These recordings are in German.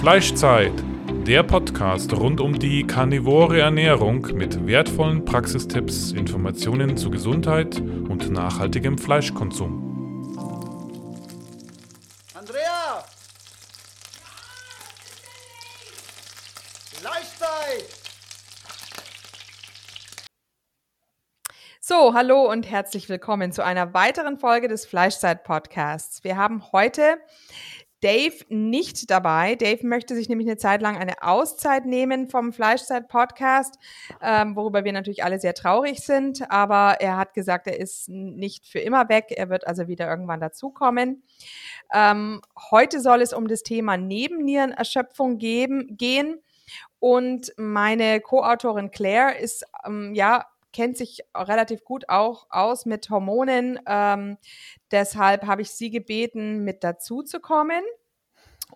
Fleischzeit, der Podcast rund um die karnivore Ernährung mit wertvollen Praxistipps, Informationen zu Gesundheit und nachhaltigem Fleischkonsum. Andrea! Fleischzeit! So, hallo und herzlich willkommen zu einer weiteren Folge des Fleischzeit-Podcasts. Wir haben heute Dave nicht dabei. Dave möchte sich nämlich eine Zeit lang eine Auszeit nehmen vom Fleischzeit-Podcast, ähm, worüber wir natürlich alle sehr traurig sind. Aber er hat gesagt, er ist nicht für immer weg. Er wird also wieder irgendwann dazukommen. Ähm, heute soll es um das Thema Nebennierenerschöpfung geben, gehen. Und meine Co-Autorin Claire ist ähm, ja kennt sich relativ gut auch aus mit Hormonen. Ähm, deshalb habe ich sie gebeten, mit dazu zu kommen.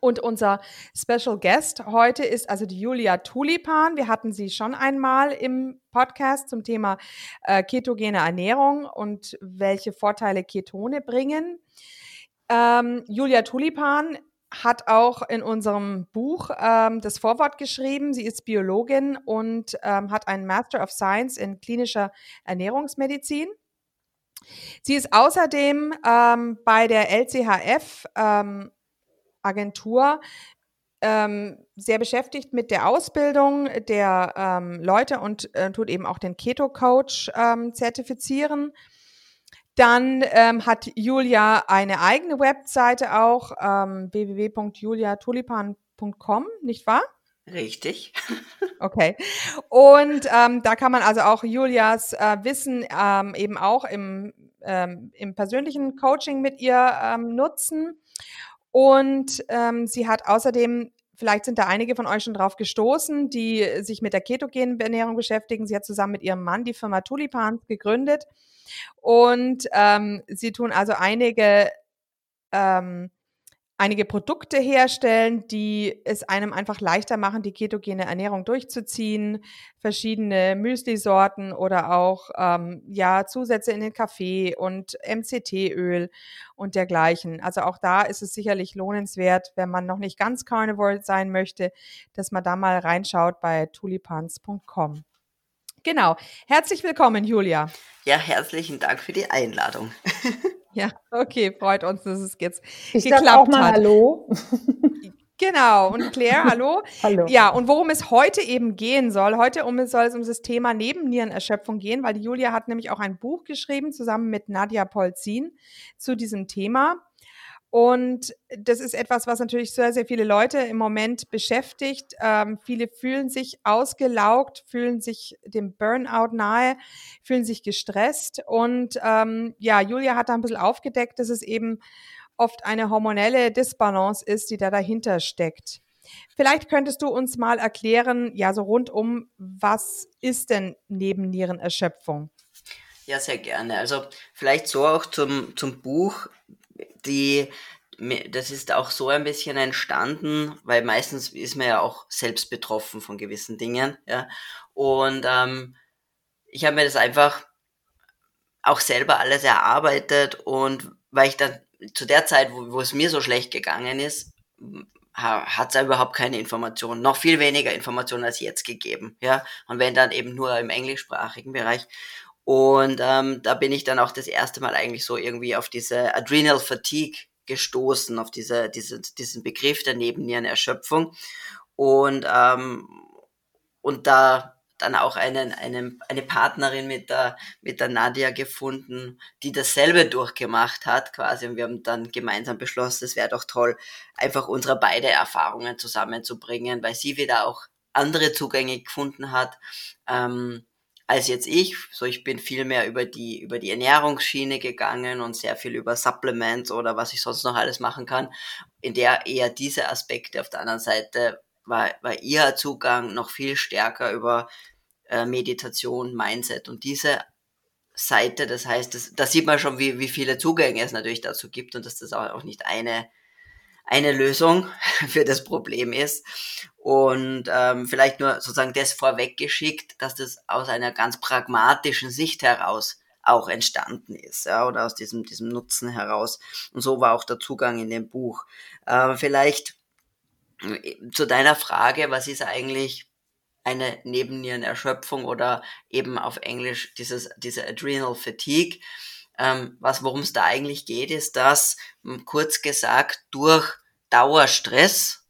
Und unser Special Guest heute ist also die Julia Tulipan. Wir hatten sie schon einmal im Podcast zum Thema äh, ketogene Ernährung und welche Vorteile Ketone bringen. Ähm, Julia Tulipan hat auch in unserem Buch ähm, das Vorwort geschrieben. Sie ist Biologin und ähm, hat einen Master of Science in klinischer Ernährungsmedizin. Sie ist außerdem ähm, bei der LCHF ähm, ähm, sehr beschäftigt mit der Ausbildung der ähm, Leute und äh, tut eben auch den Keto Coach zertifizieren. Dann ähm, hat Julia eine eigene Webseite auch, ähm, www.juliatulipan.com, nicht wahr? Richtig. Okay. Und ähm, da kann man also auch Julias äh, Wissen ähm, eben auch im, ähm, im persönlichen Coaching mit ihr ähm, nutzen. Und ähm, sie hat außerdem Vielleicht sind da einige von euch schon drauf gestoßen, die sich mit der ketogenen Ernährung beschäftigen. Sie hat zusammen mit ihrem Mann die Firma Tulipans gegründet. Und ähm, sie tun also einige, ähm, einige Produkte herstellen, die es einem einfach leichter machen, die ketogene Ernährung durchzuziehen. Verschiedene Müsli-Sorten oder auch ähm, ja, Zusätze in den Kaffee und MCT-Öl und dergleichen. Also auch da ist es sicherlich lohnenswert, wenn man noch nicht ganz Carnivore sein möchte, dass man da mal reinschaut bei tulipans.com. Genau. Herzlich willkommen, Julia. Ja, herzlichen Dank für die Einladung. ja, okay, freut uns, dass es jetzt ich geklappt auch mal hat. Hallo. Genau, und Claire, hallo. hallo. Ja, und worum es heute eben gehen soll, heute um, soll es um das Thema Nebennierenerschöpfung gehen, weil die Julia hat nämlich auch ein Buch geschrieben, zusammen mit Nadja Polzin, zu diesem Thema. Und das ist etwas, was natürlich sehr, sehr viele Leute im Moment beschäftigt. Ähm, viele fühlen sich ausgelaugt, fühlen sich dem Burnout nahe, fühlen sich gestresst. Und ähm, ja, Julia hat da ein bisschen aufgedeckt, dass es eben oft eine hormonelle Disbalance ist, die da dahinter steckt. Vielleicht könntest du uns mal erklären, ja, so rundum, was ist denn Nebennierenerschöpfung? Ja, sehr gerne. Also vielleicht so auch zum, zum Buch die, das ist auch so ein bisschen entstanden, weil meistens ist man ja auch selbst betroffen von gewissen Dingen, ja. Und ähm, ich habe mir das einfach auch selber alles erarbeitet und weil ich dann zu der Zeit, wo, wo es mir so schlecht gegangen ist, hat es überhaupt keine Informationen, noch viel weniger Informationen als jetzt gegeben, ja. Und wenn dann eben nur im englischsprachigen Bereich. Und ähm, da bin ich dann auch das erste Mal eigentlich so irgendwie auf diese Adrenal Fatigue gestoßen, auf diese, diese, diesen Begriff der Nebennierenerschöpfung. Und, ähm, und da dann auch einen, einen, eine Partnerin mit der, mit der Nadia gefunden, die dasselbe durchgemacht hat quasi. Und wir haben dann gemeinsam beschlossen, es wäre doch toll, einfach unsere beide Erfahrungen zusammenzubringen, weil sie wieder auch andere Zugänge gefunden hat. Ähm, als jetzt ich. So, ich bin viel mehr über die, über die Ernährungsschiene gegangen und sehr viel über Supplements oder was ich sonst noch alles machen kann. In der eher diese Aspekte auf der anderen Seite war, war ihr Zugang noch viel stärker über äh, Meditation, Mindset und diese Seite. Das heißt, das, da sieht man schon, wie, wie viele Zugänge es natürlich dazu gibt und dass das auch, auch nicht eine, eine Lösung für das Problem ist. Und ähm, vielleicht nur sozusagen das vorweggeschickt, dass das aus einer ganz pragmatischen Sicht heraus auch entstanden ist, ja, oder aus diesem, diesem Nutzen heraus. Und so war auch der Zugang in dem Buch. Äh, vielleicht zu deiner Frage, was ist eigentlich eine Nebennierenerschöpfung oder eben auf Englisch dieses, diese Adrenal Fatigue. Ähm, was, worum es da eigentlich geht, ist, dass kurz gesagt durch Dauerstress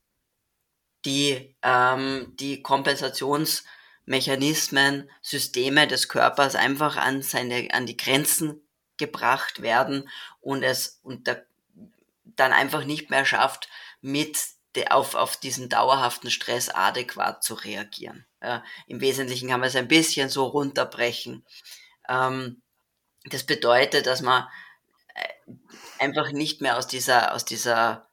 die, ähm, die Kompensationsmechanismen, Systeme des Körpers einfach an seine, an die Grenzen gebracht werden und es und da, dann einfach nicht mehr schafft, mit auf, auf diesen dauerhaften Stress adäquat zu reagieren. Ja, Im Wesentlichen kann man es ein bisschen so runterbrechen. Ähm, das bedeutet, dass man äh, einfach nicht mehr aus dieser, aus dieser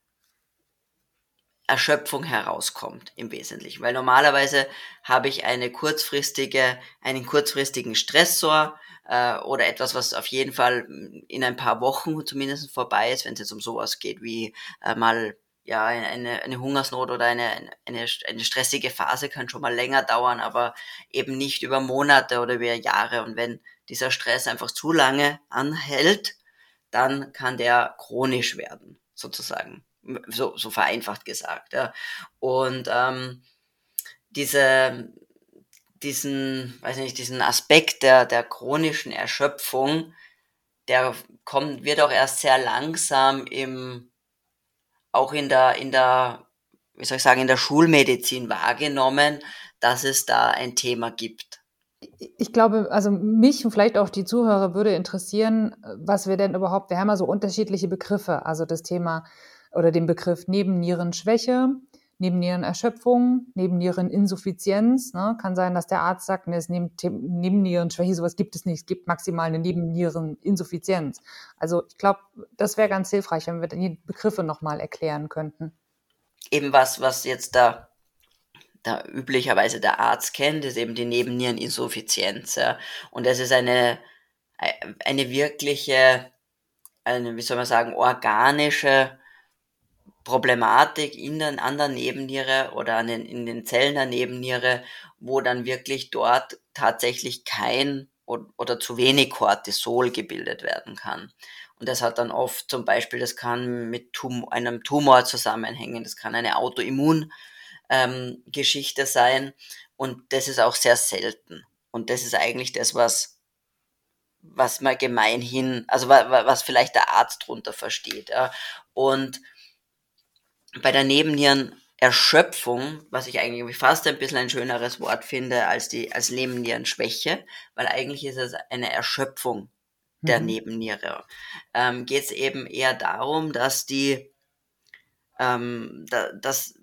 Erschöpfung herauskommt im Wesentlichen. Weil normalerweise habe ich eine kurzfristige, einen kurzfristigen Stressor äh, oder etwas, was auf jeden Fall in ein paar Wochen zumindest vorbei ist, wenn es jetzt um sowas geht wie äh, mal ja, eine, eine Hungersnot oder eine, eine, eine stressige Phase kann schon mal länger dauern, aber eben nicht über Monate oder über Jahre. Und wenn dieser Stress einfach zu lange anhält, dann kann der chronisch werden, sozusagen so, so vereinfacht gesagt. Ja. Und ähm, diese, diesen, weiß nicht, diesen Aspekt der, der chronischen Erschöpfung, der kommt, wird auch erst sehr langsam im, auch in der, in der, wie soll ich sagen, in der Schulmedizin wahrgenommen, dass es da ein Thema gibt. Ich glaube, also mich und vielleicht auch die Zuhörer würde interessieren, was wir denn überhaupt, wir haben ja so unterschiedliche Begriffe, also das Thema oder den Begriff Nebennierenschwäche, Nebennierenerschöpfung, Nebenniereninsuffizienz. Ne? Kann sein, dass der Arzt sagt, ne, es neben, Nebennierenschwäche, sowas gibt es nicht. Es gibt maximal eine Nebenniereninsuffizienz. Also ich glaube, das wäre ganz hilfreich, wenn wir die Begriffe nochmal erklären könnten. Eben was, was jetzt da, da üblicherweise der Arzt kennt, ist eben die Nebenniereninsuffizienz. Ja? Und das ist eine, eine wirkliche, eine, wie soll man sagen, organische Problematik in den, an der Nebenniere oder an den, in den Zellen der Nebenniere, wo dann wirklich dort tatsächlich kein oder zu wenig Cortisol gebildet werden kann. Und das hat dann oft zum Beispiel, das kann mit Tum einem Tumor zusammenhängen, das kann eine Autoimmungeschichte ähm, sein und das ist auch sehr selten. Und das ist eigentlich das, was, was man gemeinhin, also was vielleicht der Arzt drunter versteht. Ja. Und bei der Nebennierenerschöpfung, was ich eigentlich fast ein bisschen ein schöneres Wort finde als die als Nebennierenschwäche, weil eigentlich ist es eine Erschöpfung der mhm. Nebenniere. Ähm, Geht es eben eher darum, dass die, ähm, da, dass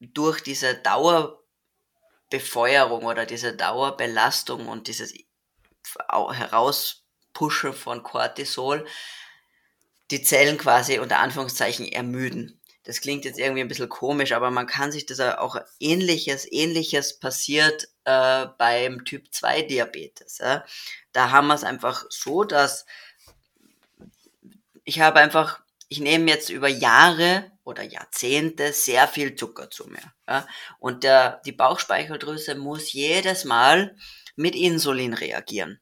durch diese Dauerbefeuerung oder diese Dauerbelastung und dieses Herauspushen von Cortisol die Zellen quasi unter Anführungszeichen ermüden das klingt jetzt irgendwie ein bisschen komisch, aber man kann sich das auch ähnliches, ähnliches passiert äh, beim Typ 2 Diabetes. Ja? Da haben wir es einfach so, dass ich habe einfach, ich nehme jetzt über Jahre oder Jahrzehnte sehr viel Zucker zu mir. Ja? Und der, die Bauchspeicheldrüse muss jedes Mal mit Insulin reagieren.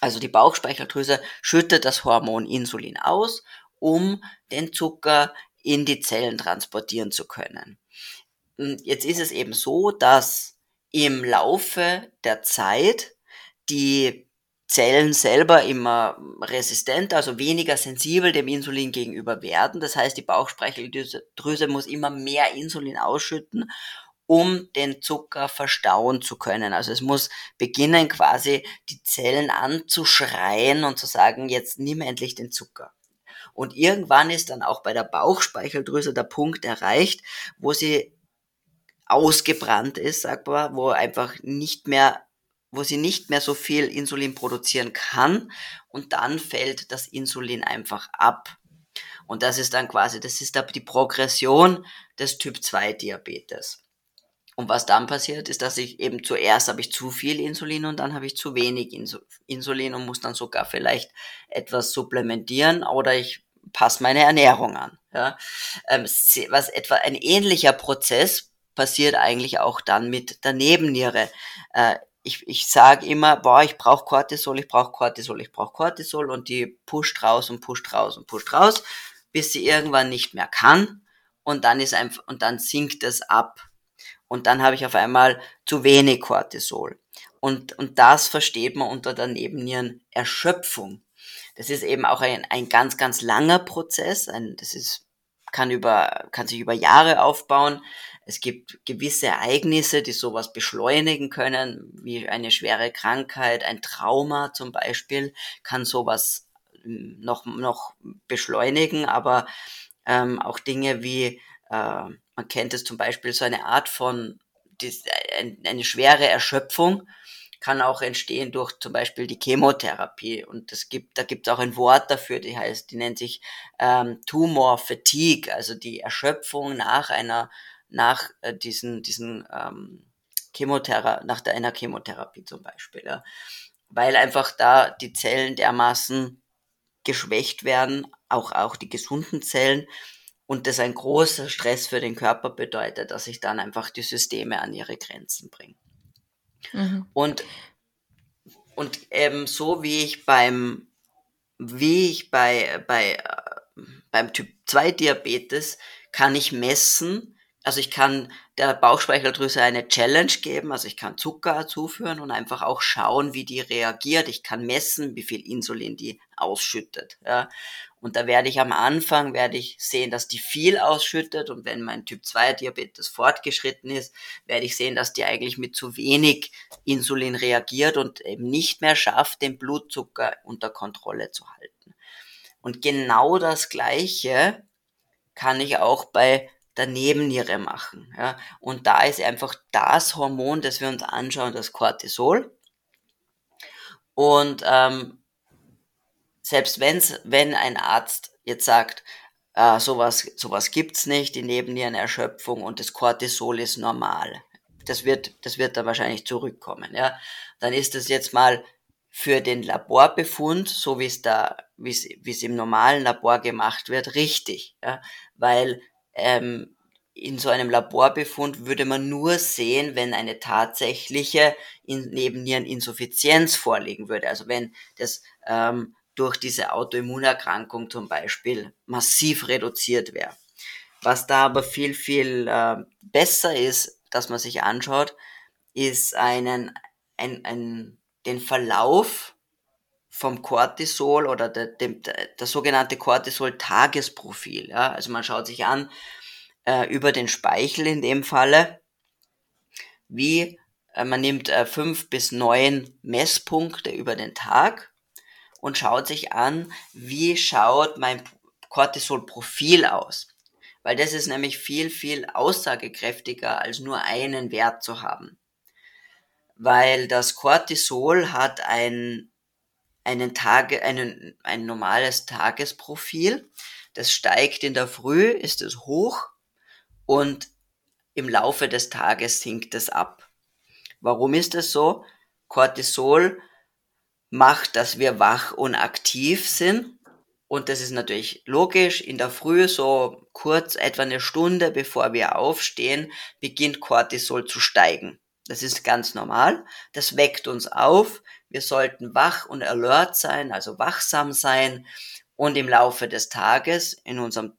Also die Bauchspeicheldrüse schüttet das Hormon Insulin aus, um den Zucker in die Zellen transportieren zu können. Jetzt ist es eben so, dass im Laufe der Zeit die Zellen selber immer resistent, also weniger sensibel dem Insulin gegenüber werden. Das heißt, die Bauchspeicheldrüse muss immer mehr Insulin ausschütten, um den Zucker verstauen zu können. Also es muss beginnen, quasi die Zellen anzuschreien und zu sagen, jetzt nimm endlich den Zucker. Und irgendwann ist dann auch bei der Bauchspeicheldrüse der Punkt erreicht, wo sie ausgebrannt ist, sagt man, wo einfach nicht mehr wo sie nicht mehr so viel Insulin produzieren kann und dann fällt das Insulin einfach ab. Und das ist dann quasi, das ist die Progression des Typ 2 Diabetes. Und was dann passiert, ist, dass ich eben zuerst habe ich zu viel Insulin und dann habe ich zu wenig Insulin und muss dann sogar vielleicht etwas supplementieren oder ich passe meine Ernährung an. Ja? Ähm, was etwa ein ähnlicher Prozess passiert eigentlich auch dann mit der Nebenniere. Ich, ich sage immer, boah, ich brauche Cortisol, ich brauche Cortisol, ich brauche Cortisol und die pusht raus und pusht raus und pusht raus, bis sie irgendwann nicht mehr kann und dann ist einfach, und dann sinkt es ab. Und dann habe ich auf einmal zu wenig Cortisol. Und, und das versteht man unter der Nebennierenerschöpfung. Das ist eben auch ein, ein ganz, ganz langer Prozess. Ein, das ist, kann über, kann sich über Jahre aufbauen. Es gibt gewisse Ereignisse, die sowas beschleunigen können, wie eine schwere Krankheit, ein Trauma zum Beispiel, kann sowas hm, noch, noch beschleunigen, aber ähm, auch Dinge wie, äh, man kennt es zum Beispiel, so eine Art von, die, ein, eine schwere Erschöpfung, kann auch entstehen durch zum Beispiel die Chemotherapie. Und es gibt, da gibt es auch ein Wort dafür, die heißt, die nennt sich ähm, Tumor Fatigue, also die Erschöpfung nach einer, nach äh, diesen, diesen ähm, Chemotherapie, nach der, einer Chemotherapie zum Beispiel. Ja. Weil einfach da die Zellen dermaßen geschwächt werden, auch, auch die gesunden Zellen, und das ein großer Stress für den Körper bedeutet, dass sich dann einfach die Systeme an ihre Grenzen bringen. Mhm. Und, und eben so wie ich beim, wie ich bei, bei, äh, beim Typ 2 Diabetes kann ich messen, also ich kann der Bauchspeicheldrüse eine Challenge geben, also ich kann Zucker zuführen und einfach auch schauen, wie die reagiert. Ich kann messen, wie viel Insulin die ausschüttet. Ja. Und da werde ich am Anfang, werde ich sehen, dass die viel ausschüttet. Und wenn mein Typ 2 Diabetes fortgeschritten ist, werde ich sehen, dass die eigentlich mit zu wenig Insulin reagiert und eben nicht mehr schafft, den Blutzucker unter Kontrolle zu halten. Und genau das Gleiche kann ich auch bei der Nebenniere machen. Ja. Und da ist einfach das Hormon, das wir uns anschauen, das Cortisol. Und ähm, selbst wenn's, wenn ein Arzt jetzt sagt, äh, sowas, sowas gibt's nicht, die Nebennierenerschöpfung und das Cortisol ist normal. Das wird, das wird da wahrscheinlich zurückkommen, ja. Dann ist das jetzt mal für den Laborbefund, so wie es da, wie es im normalen Labor gemacht wird, richtig, ja. Weil, ähm, in so einem Laborbefund würde man nur sehen, wenn eine tatsächliche Nebenniereninsuffizienz vorliegen würde. Also wenn das ähm, durch diese Autoimmunerkrankung zum Beispiel massiv reduziert wäre. Was da aber viel, viel äh, besser ist, dass man sich anschaut, ist einen, ein, ein, den Verlauf vom Cortisol oder der, dem, der, sogenannte Cortisol-Tagesprofil. Ja? Also man schaut sich an äh, über den Speichel in dem Falle, wie äh, man nimmt äh, fünf bis neun Messpunkte über den Tag und schaut sich an, wie schaut mein Cortisol-Profil aus. Weil das ist nämlich viel, viel aussagekräftiger, als nur einen Wert zu haben. Weil das Cortisol hat ein, einen Tage, einen, ein normales Tagesprofil. Das steigt in der Früh, ist es hoch und im Laufe des Tages sinkt es ab. Warum ist es so? Cortisol macht, dass wir wach und aktiv sind. Und das ist natürlich logisch. In der Früh, so kurz etwa eine Stunde bevor wir aufstehen, beginnt Cortisol zu steigen. Das ist ganz normal. Das weckt uns auf. Wir sollten wach und alert sein, also wachsam sein. Und im Laufe des Tages, in unserem,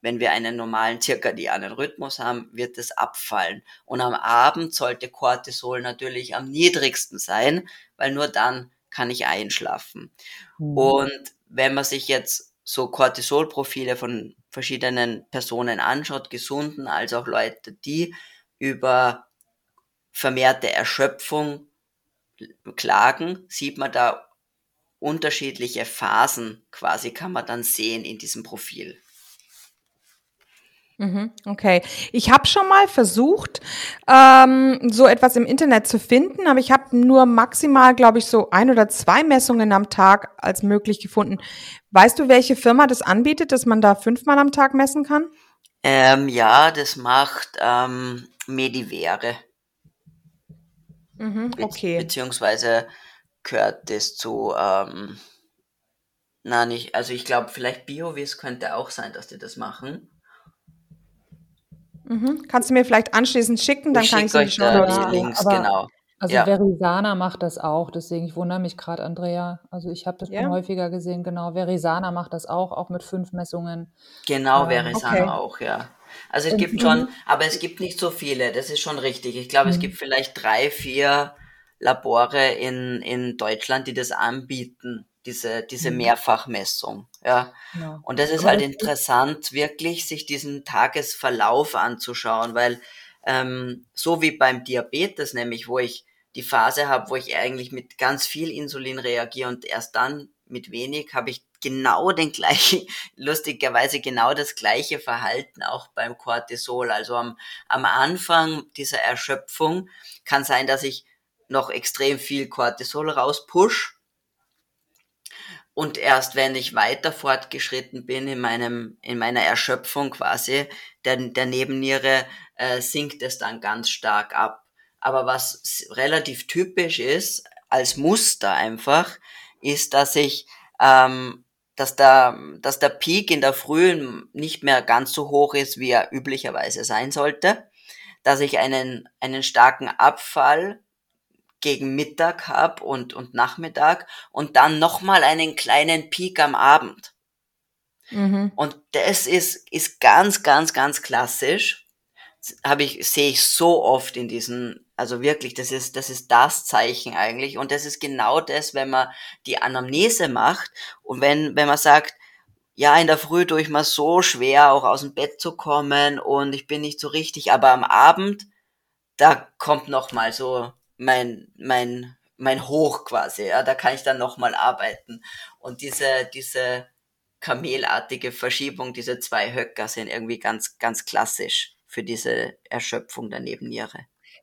wenn wir einen normalen zirkadianen Rhythmus haben, wird es abfallen. Und am Abend sollte Cortisol natürlich am niedrigsten sein, weil nur dann kann ich einschlafen. Mhm. Und wenn man sich jetzt so Cortisolprofile von verschiedenen Personen anschaut, gesunden als auch Leute, die über vermehrte Erschöpfung klagen, sieht man da unterschiedliche Phasen quasi kann man dann sehen in diesem Profil. Mhm, okay. Ich habe schon mal versucht, ähm, so etwas im Internet zu finden, aber ich habe nur maximal, glaube ich, so ein oder zwei Messungen am Tag als möglich gefunden. Weißt du, welche Firma das anbietet, dass man da fünfmal am Tag messen kann? Ähm, ja, das macht ähm, Medivere. Mhm, okay. Be beziehungsweise gehört das zu, ähm, na nicht, also ich glaube, vielleicht BioVis könnte auch sein, dass die das machen. Mhm. Kannst du mir vielleicht anschließend schicken, dann ich kann ich euch da die Links, aber, genau. Also ja. Verisana macht das auch, deswegen ich wundere mich gerade, Andrea. Also ich habe das ja. schon häufiger gesehen, genau. Verisana macht das auch, auch mit fünf Messungen. Genau, ähm, Verisana okay. auch, ja. Also es gibt schon, aber es gibt nicht so viele, das ist schon richtig. Ich glaube, es gibt vielleicht drei, vier Labore in, in Deutschland, die das anbieten, diese, diese Mehrfachmessung. Ja. Ja. Und das ist halt interessant, wirklich sich diesen Tagesverlauf anzuschauen, weil ähm, so wie beim Diabetes, nämlich wo ich die Phase habe, wo ich eigentlich mit ganz viel Insulin reagiere und erst dann mit wenig, habe ich genau den gleichen, lustigerweise genau das gleiche Verhalten auch beim Cortisol. Also am, am Anfang dieser Erschöpfung kann sein, dass ich noch extrem viel Cortisol rauspush und erst wenn ich weiter fortgeschritten bin in meinem in meiner Erschöpfung quasi der, der Nebenniere äh, sinkt es dann ganz stark ab. Aber was relativ typisch ist als Muster einfach ist, dass ich ähm, dass der, dass der Peak in der Früh nicht mehr ganz so hoch ist, wie er üblicherweise sein sollte, dass ich einen, einen starken Abfall gegen Mittag hab und, und Nachmittag und dann nochmal einen kleinen Peak am Abend. Mhm. Und das ist, ist ganz, ganz, ganz klassisch. Habe ich, sehe ich so oft in diesen, also wirklich, das ist, das ist das Zeichen eigentlich. Und das ist genau das, wenn man die Anamnese macht und wenn, wenn man sagt, ja, in der Früh tue ich mir so schwer, auch aus dem Bett zu kommen und ich bin nicht so richtig, aber am Abend, da kommt noch mal so mein, mein, mein Hoch quasi, ja, da kann ich dann noch mal arbeiten. Und diese, diese kamelartige Verschiebung, diese zwei Höcker sind irgendwie ganz, ganz klassisch für diese Erschöpfung der Nebenniere.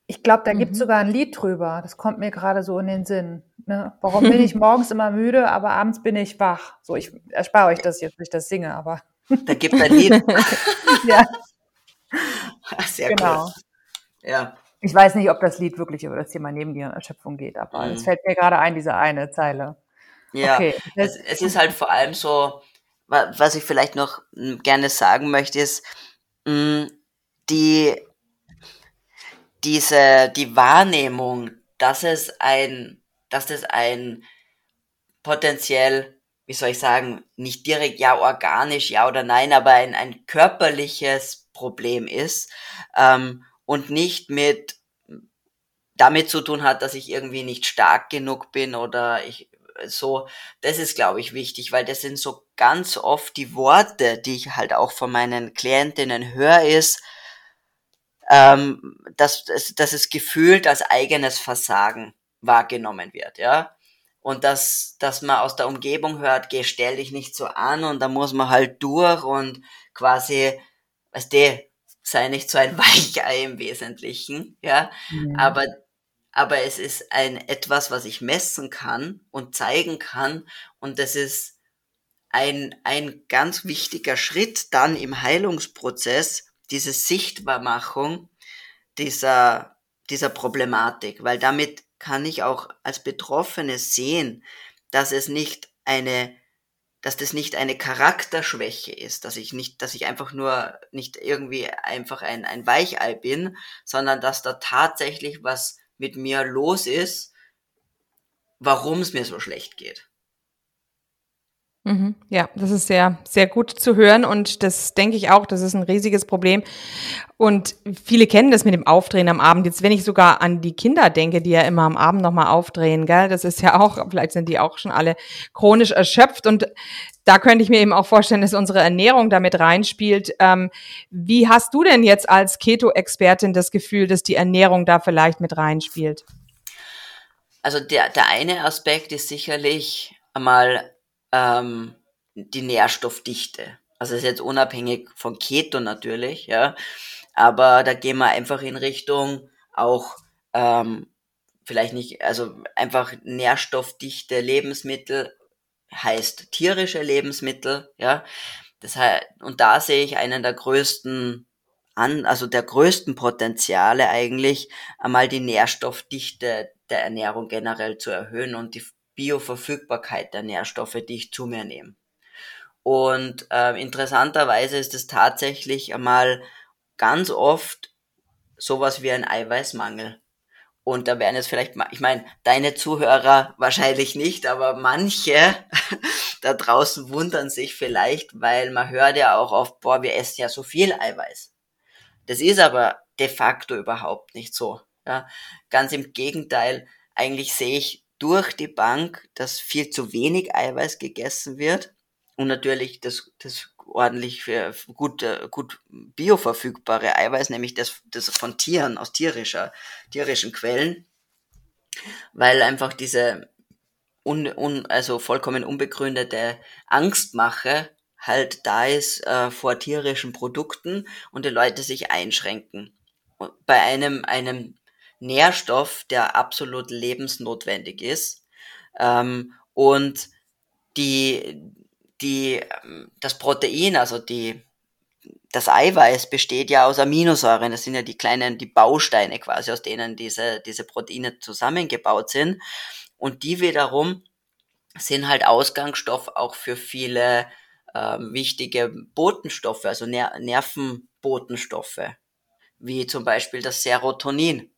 Ich glaube, da gibt es Mhm. sogar ein Lied drüber. Das kommt mir gerade so in den Sinn. Ne? Warum bin ich morgens immer müde, aber abends bin ich wach? So, ich erspare euch das jetzt, wenn ich das singe, aber Da gibt ein Lied. ja, Sehr genau. cool. Ja. Ich weiß nicht, ob das Lied wirklich über das Thema Nebennierenerschöpfung geht, aber Mhm. es fällt mir gerade ein, diese eine Zeile. Ja, Okay, es, es ist halt vor allem so, wa- was ich vielleicht noch mm, gerne sagen möchte, ist, mh, die, diese, die Wahrnehmung, dass es ein, dass es ein potenziell, wie soll ich sagen, nicht direkt ja organisch, ja oder nein, aber ein, ein körperliches Problem ist ähm, und nicht mit damit zu tun hat, dass ich irgendwie nicht stark genug bin oder ich so, das ist, glaube ich, wichtig, weil das sind so ganz oft die Worte, die ich halt auch von meinen Klientinnen höre, ist, ähm, dass, dass, dass es gefühlt als eigenes Versagen wahrgenommen wird, ja. Und dass, dass man aus der Umgebung hört, geh, stell dich nicht so an und da muss man halt durch und quasi, weißt du, sei nicht so ein Weichei im Wesentlichen, ja. Mhm. Aber, aber es ist ein etwas, was ich messen kann und zeigen kann. Und das ist ein, ein ganz wichtiger Schritt dann im Heilungsprozess, diese Sichtbarmachung dieser, dieser Problematik, weil damit kann ich auch als Betroffene sehen, dass es nicht eine dass das nicht eine Charakterschwäche ist, dass ich nicht, dass ich einfach nur nicht irgendwie einfach ein, ein Weichei bin, sondern dass da tatsächlich was mit mir los ist, warum es mir so schlecht geht. Mhm. Ja, das ist sehr, sehr gut zu hören und das denke ich auch, das ist ein riesiges Problem. Und viele kennen das mit dem Aufdrehen am Abend. Jetzt, wenn ich sogar an die Kinder denke, die ja immer am Abend nochmal aufdrehen, gell, das ist ja auch, vielleicht sind die auch schon alle chronisch erschöpft und da könnte ich mir eben auch vorstellen, dass unsere Ernährung damit reinspielt. Ähm, wie hast du denn jetzt als Keto-Expertin das Gefühl, dass die Ernährung da vielleicht mit reinspielt? Also der, der eine Aspekt ist sicherlich einmal ähm, die Nährstoffdichte. Also ist jetzt unabhängig von Keto natürlich, ja. Aber da gehen wir einfach in Richtung auch ähm, vielleicht nicht, also einfach nährstoffdichte Lebensmittel heißt tierische Lebensmittel, ja. Das heißt, und da sehe ich einen der größten an, also der größten Potenziale eigentlich, einmal die Nährstoffdichte der Ernährung generell zu erhöhen und die Bioverfügbarkeit der Nährstoffe, die ich zu mir nehme. Und äh, interessanterweise ist es tatsächlich einmal ganz oft sowas wie ein Eiweißmangel. Und da werden jetzt vielleicht, ich meine, deine Zuhörer wahrscheinlich nicht, aber manche da draußen wundern sich vielleicht, weil man hört ja auch oft, boah, wir essen ja so viel Eiweiß. Das ist aber de facto überhaupt nicht so. Ja. Ganz im Gegenteil, eigentlich sehe ich durch die Bank, dass viel zu wenig Eiweiß gegessen wird und natürlich das, das ordentlich für gut, gut bioverfügbare Eiweiß, nämlich das, das von Tieren, aus tierischer, tierischen Quellen, weil einfach diese un, un, also vollkommen unbegründete Angstmache halt da ist äh, vor tierischen Produkten und die Leute sich einschränken. Bei einem, einem Nährstoff, der absolut lebensnotwendig ist. Ähm, und die, die, das Protein, also die, das Eiweiß besteht ja aus Aminosäuren. Das sind ja die kleinen, die Bausteine quasi, aus denen diese, diese Proteine zusammengebaut sind. Und die wiederum sind halt Ausgangsstoff auch für viele äh, wichtige Botenstoffe, also Ner Nervenbotenstoffe, wie zum Beispiel das Serotonin.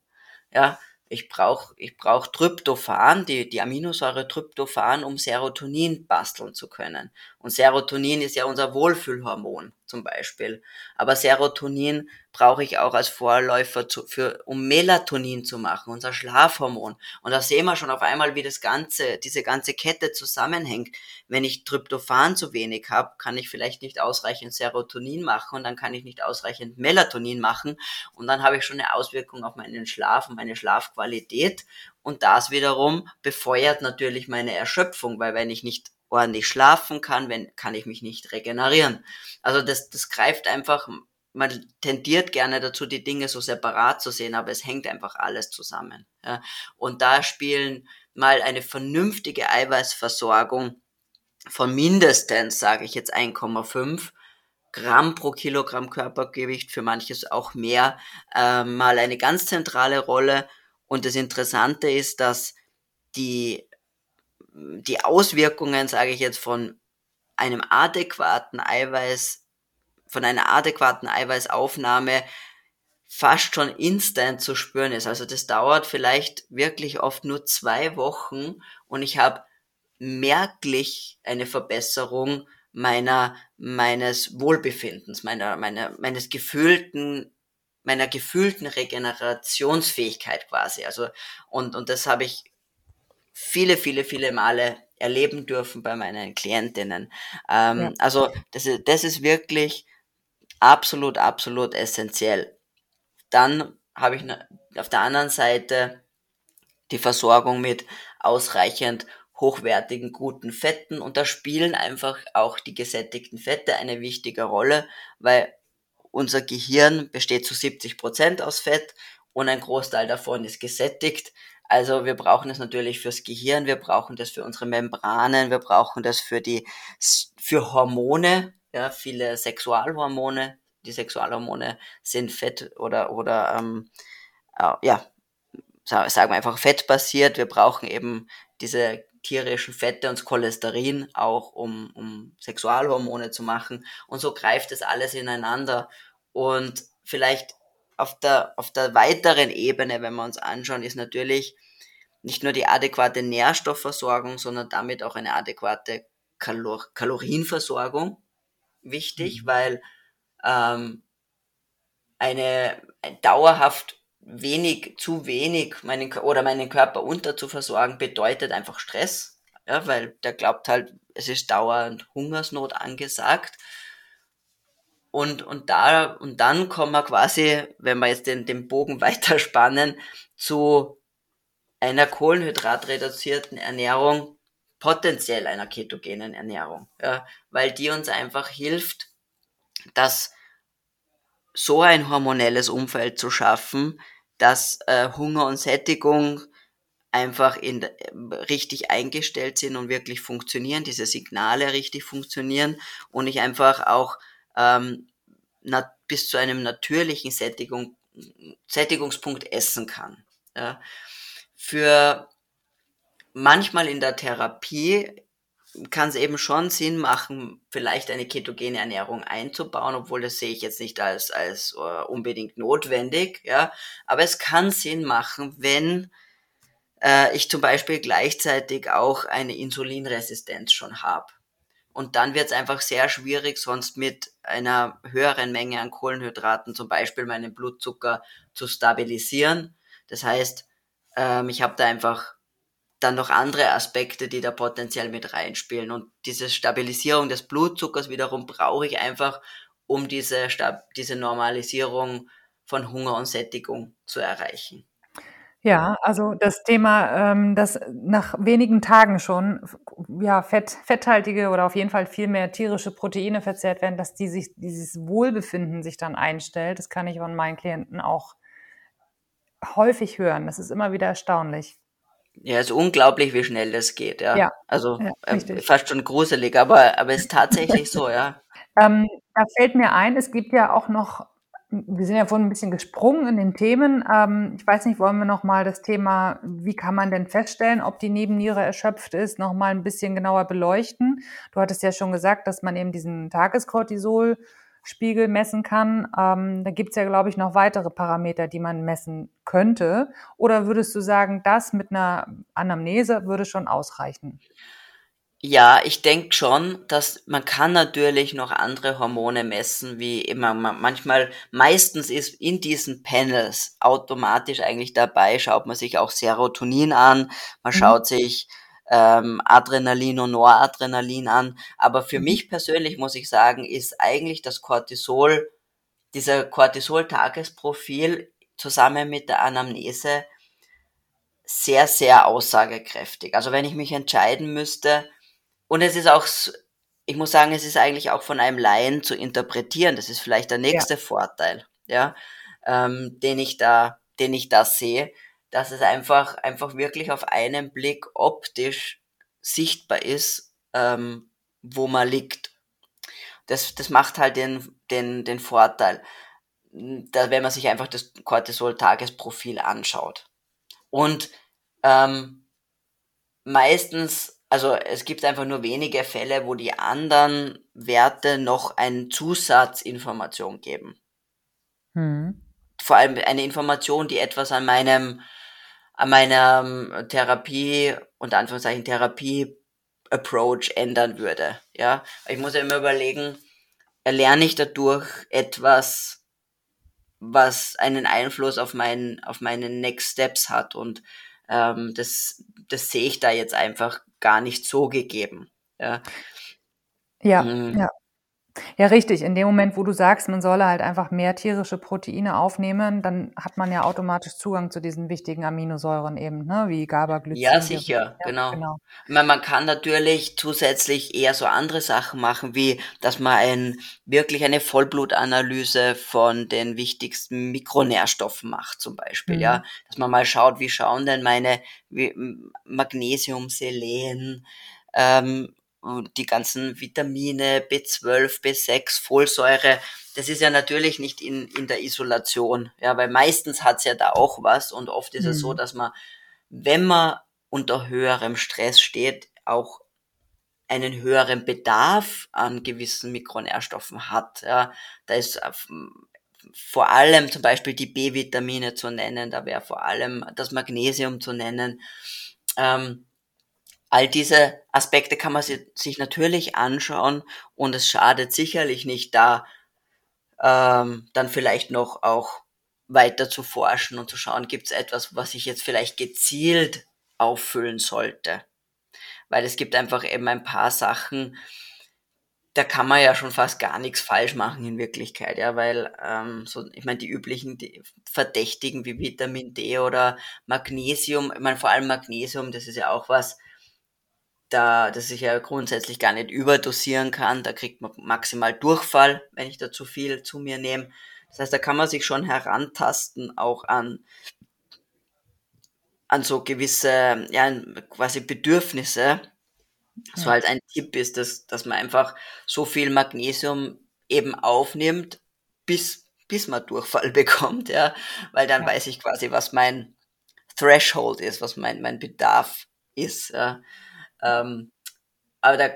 Ja, ich brauche ich brauch Tryptophan, die, die Aminosäure Tryptophan, um Serotonin basteln zu können. Und Serotonin ist ja unser Wohlfühlhormon zum Beispiel. Aber Serotonin brauche ich auch als Vorläufer zu, für, um Melatonin zu machen, unser Schlafhormon. Und da sehen wir schon auf einmal, wie das ganze, diese ganze Kette zusammenhängt. Wenn ich Tryptophan zu wenig habe, kann ich vielleicht nicht ausreichend Serotonin machen und dann kann ich nicht ausreichend Melatonin machen und dann habe ich schon eine Auswirkung auf meinen Schlaf und meine Schlafqualität. Und das wiederum befeuert natürlich meine Erschöpfung, weil wenn ich nicht ordentlich schlafen kann, wenn, kann ich mich nicht regenerieren. Also das, das greift einfach, man tendiert gerne dazu, die Dinge so separat zu sehen, aber es hängt einfach alles zusammen. Ja. Und da spielen mal eine vernünftige Eiweißversorgung von mindestens, sage ich jetzt 1,5 Gramm pro Kilogramm Körpergewicht, für manches auch mehr, äh, mal eine ganz zentrale Rolle. Und das Interessante ist, dass die die Auswirkungen, sage ich jetzt, von einem adäquaten Eiweiß, von einer adäquaten Eiweißaufnahme fast schon instant zu spüren ist. Also das dauert vielleicht wirklich oft nur zwei Wochen und ich habe merklich eine Verbesserung meiner meines Wohlbefindens, meiner meiner meines gefühlten meiner gefühlten Regenerationsfähigkeit quasi. Also und und das habe ich viele, viele, viele Male erleben dürfen bei meinen Klientinnen. Ähm, ja. Also das ist, das ist wirklich absolut, absolut essentiell. Dann habe ich auf der anderen Seite die Versorgung mit ausreichend hochwertigen, guten Fetten und da spielen einfach auch die gesättigten Fette eine wichtige Rolle, weil unser Gehirn besteht zu 70 Prozent aus Fett und ein Großteil davon ist gesättigt. Also wir brauchen das natürlich fürs Gehirn, wir brauchen das für unsere Membranen, wir brauchen das für die für Hormone, ja, viele Sexualhormone. Die Sexualhormone sind fett oder oder ähm, äh, ja, sagen wir einfach fettbasiert. Wir brauchen eben diese tierischen Fette und Cholesterin auch, um, um Sexualhormone zu machen. Und so greift das alles ineinander. Und vielleicht auf der, auf der weiteren Ebene, wenn wir uns anschauen, ist natürlich nicht nur die adäquate Nährstoffversorgung, sondern damit auch eine adäquate Kalor Kalorienversorgung wichtig, mhm. weil ähm, eine ein dauerhaft wenig, zu wenig meinen oder meinen Körper unter zu versorgen, bedeutet einfach Stress. Ja, weil der glaubt halt, es ist dauernd Hungersnot angesagt. Und, und, da, und dann kommen wir quasi, wenn wir jetzt den, den Bogen weiterspannen, zu einer kohlenhydratreduzierten Ernährung, potenziell einer ketogenen Ernährung, ja, weil die uns einfach hilft, dass so ein hormonelles Umfeld zu schaffen, dass äh, Hunger und Sättigung einfach in, richtig eingestellt sind und wirklich funktionieren, diese Signale richtig funktionieren und ich einfach auch ähm, na, bis zu einem natürlichen Sättigung, Sättigungspunkt essen kann. Ja. Für manchmal in der Therapie kann es eben schon Sinn machen, vielleicht eine ketogene Ernährung einzubauen, obwohl das sehe ich jetzt nicht als, als uh, unbedingt notwendig, ja. Aber es kann Sinn machen, wenn äh, ich zum Beispiel gleichzeitig auch eine Insulinresistenz schon habe. Und dann wird es einfach sehr schwierig, sonst mit einer höheren Menge an Kohlenhydraten zum Beispiel meinen Blutzucker zu stabilisieren. Das heißt, ähm, ich habe da einfach dann noch andere Aspekte, die da potenziell mit reinspielen. Und diese Stabilisierung des Blutzuckers wiederum brauche ich einfach, um diese, Stab diese Normalisierung von Hunger und Sättigung zu erreichen. Ja, also das Thema, ähm, dass nach wenigen Tagen schon ja, fett, fetthaltige oder auf jeden Fall viel mehr tierische Proteine verzehrt werden, dass die sich, dieses Wohlbefinden sich dann einstellt. Das kann ich von meinen Klienten auch häufig hören. Das ist immer wieder erstaunlich. Ja, es ist unglaublich, wie schnell das geht, ja. Ja, Also ja, äh, fast schon gruselig, aber, aber es ist tatsächlich so, ja. Ähm, da fällt mir ein, es gibt ja auch noch, wir sind ja vorhin ein bisschen gesprungen in den Themen. Ähm, ich weiß nicht, wollen wir noch mal das Thema, wie kann man denn feststellen, ob die Nebenniere erschöpft ist, noch mal ein bisschen genauer beleuchten? Du hattest ja schon gesagt, dass man eben diesen Tagescortisol Spiegel messen kann. Ähm, da gibt's ja, glaube ich, noch weitere Parameter, die man messen könnte. Oder würdest du sagen, das mit einer Anamnese würde schon ausreichen? Ja, ich denke schon, dass man kann natürlich noch andere Hormone messen, wie immer manchmal, meistens ist in diesen Panels automatisch eigentlich dabei, schaut man sich auch Serotonin an, man mhm. schaut sich ähm, Adrenalin und Noradrenalin an. Aber für mhm. mich persönlich muss ich sagen, ist eigentlich das Cortisol, dieser Cortisol-Tagesprofil zusammen mit der Anamnese sehr, sehr aussagekräftig. Also wenn ich mich entscheiden müsste, und es ist auch, ich muss sagen, es ist eigentlich auch von einem Laien zu interpretieren. Das ist vielleicht der nächste ja. Vorteil, ja, ähm, den ich da, den ich da sehe dass es einfach, einfach wirklich auf einen Blick optisch sichtbar ist, ähm, wo man liegt. Das, das macht halt den, den, den Vorteil, da, wenn man sich einfach das Cortisol-Tagesprofil anschaut. Und ähm, meistens, also es gibt einfach nur wenige Fälle, wo die anderen Werte noch eine Zusatzinformation geben. Hm. Vor allem eine Information, die etwas an meinem an meiner Therapie, unter Anführungszeichen Therapie Approach ändern würde. Ja, ich muss ja immer überlegen, erlerne ich dadurch etwas, was einen Einfluss auf meinen, auf meine Next Steps hat und ähm, das, das sehe ich da jetzt einfach gar nicht so gegeben. Ja, ja, mhm. ja. Ja, richtig. In dem Moment, wo du sagst, man solle halt einfach mehr tierische Proteine aufnehmen, dann hat man ja automatisch Zugang zu diesen wichtigen Aminosäuren eben, ne? wie GABA-Glycin. Ja, sicher, ja, genau. genau. Man, man kann natürlich zusätzlich eher so andere Sachen machen, wie dass man ein, wirklich eine Vollblutanalyse von den wichtigsten Mikronährstoffen macht, zum Beispiel, mhm. ja. Dass man mal schaut, wie schauen denn meine wie, Magnesium, Selen, ähm, die ganzen Vitamine, B12, B6, Folsäure, das ist ja natürlich nicht in, in der Isolation, ja, weil meistens hat's ja da auch was und oft ist mhm. es so, mhm. dass man, wenn man unter höherem Stress steht, auch einen höheren Bedarf an gewissen Mikronährstoffen hat. Ja. Da ist äh, vor allem zum Beispiel die B-Vitamine zu nennen, da wäre vor allem das Magnesium zu nennen. Ähm, All diese Aspekte kann man sich natürlich anschauen und es schadet sicherlich nicht da, ähm, dann vielleicht noch auch weiter zu forschen und zu schauen, gibt es etwas, was ich jetzt vielleicht gezielt auffüllen sollte. Weil es gibt einfach eben ein paar Sachen, da kann man ja schon fast gar nichts falsch machen in Wirklichkeit, ja, weil ähm, so, ich meine, die üblichen Verdächtigen wie Vitamin D oder Magnesium, ich meine vor allem Magnesium, das ist ja auch was, da das ich ja grundsätzlich gar nicht überdosieren kann. Da kriegt man maximal Durchfall, wenn ich da zu viel zu mir nehme. Das heißt, da kann man sich schon herantasten, auch an, an so gewisse, ja, quasi Bedürfnisse. So halt ein Tipp ist, dass, dass man einfach so viel Magnesium eben aufnimmt, bis, bis man Durchfall bekommt, ja, weil dann ja. weiß ich quasi, was mein Threshold ist, was mein, mein Bedarf ist. Ja. Ähm, aber da,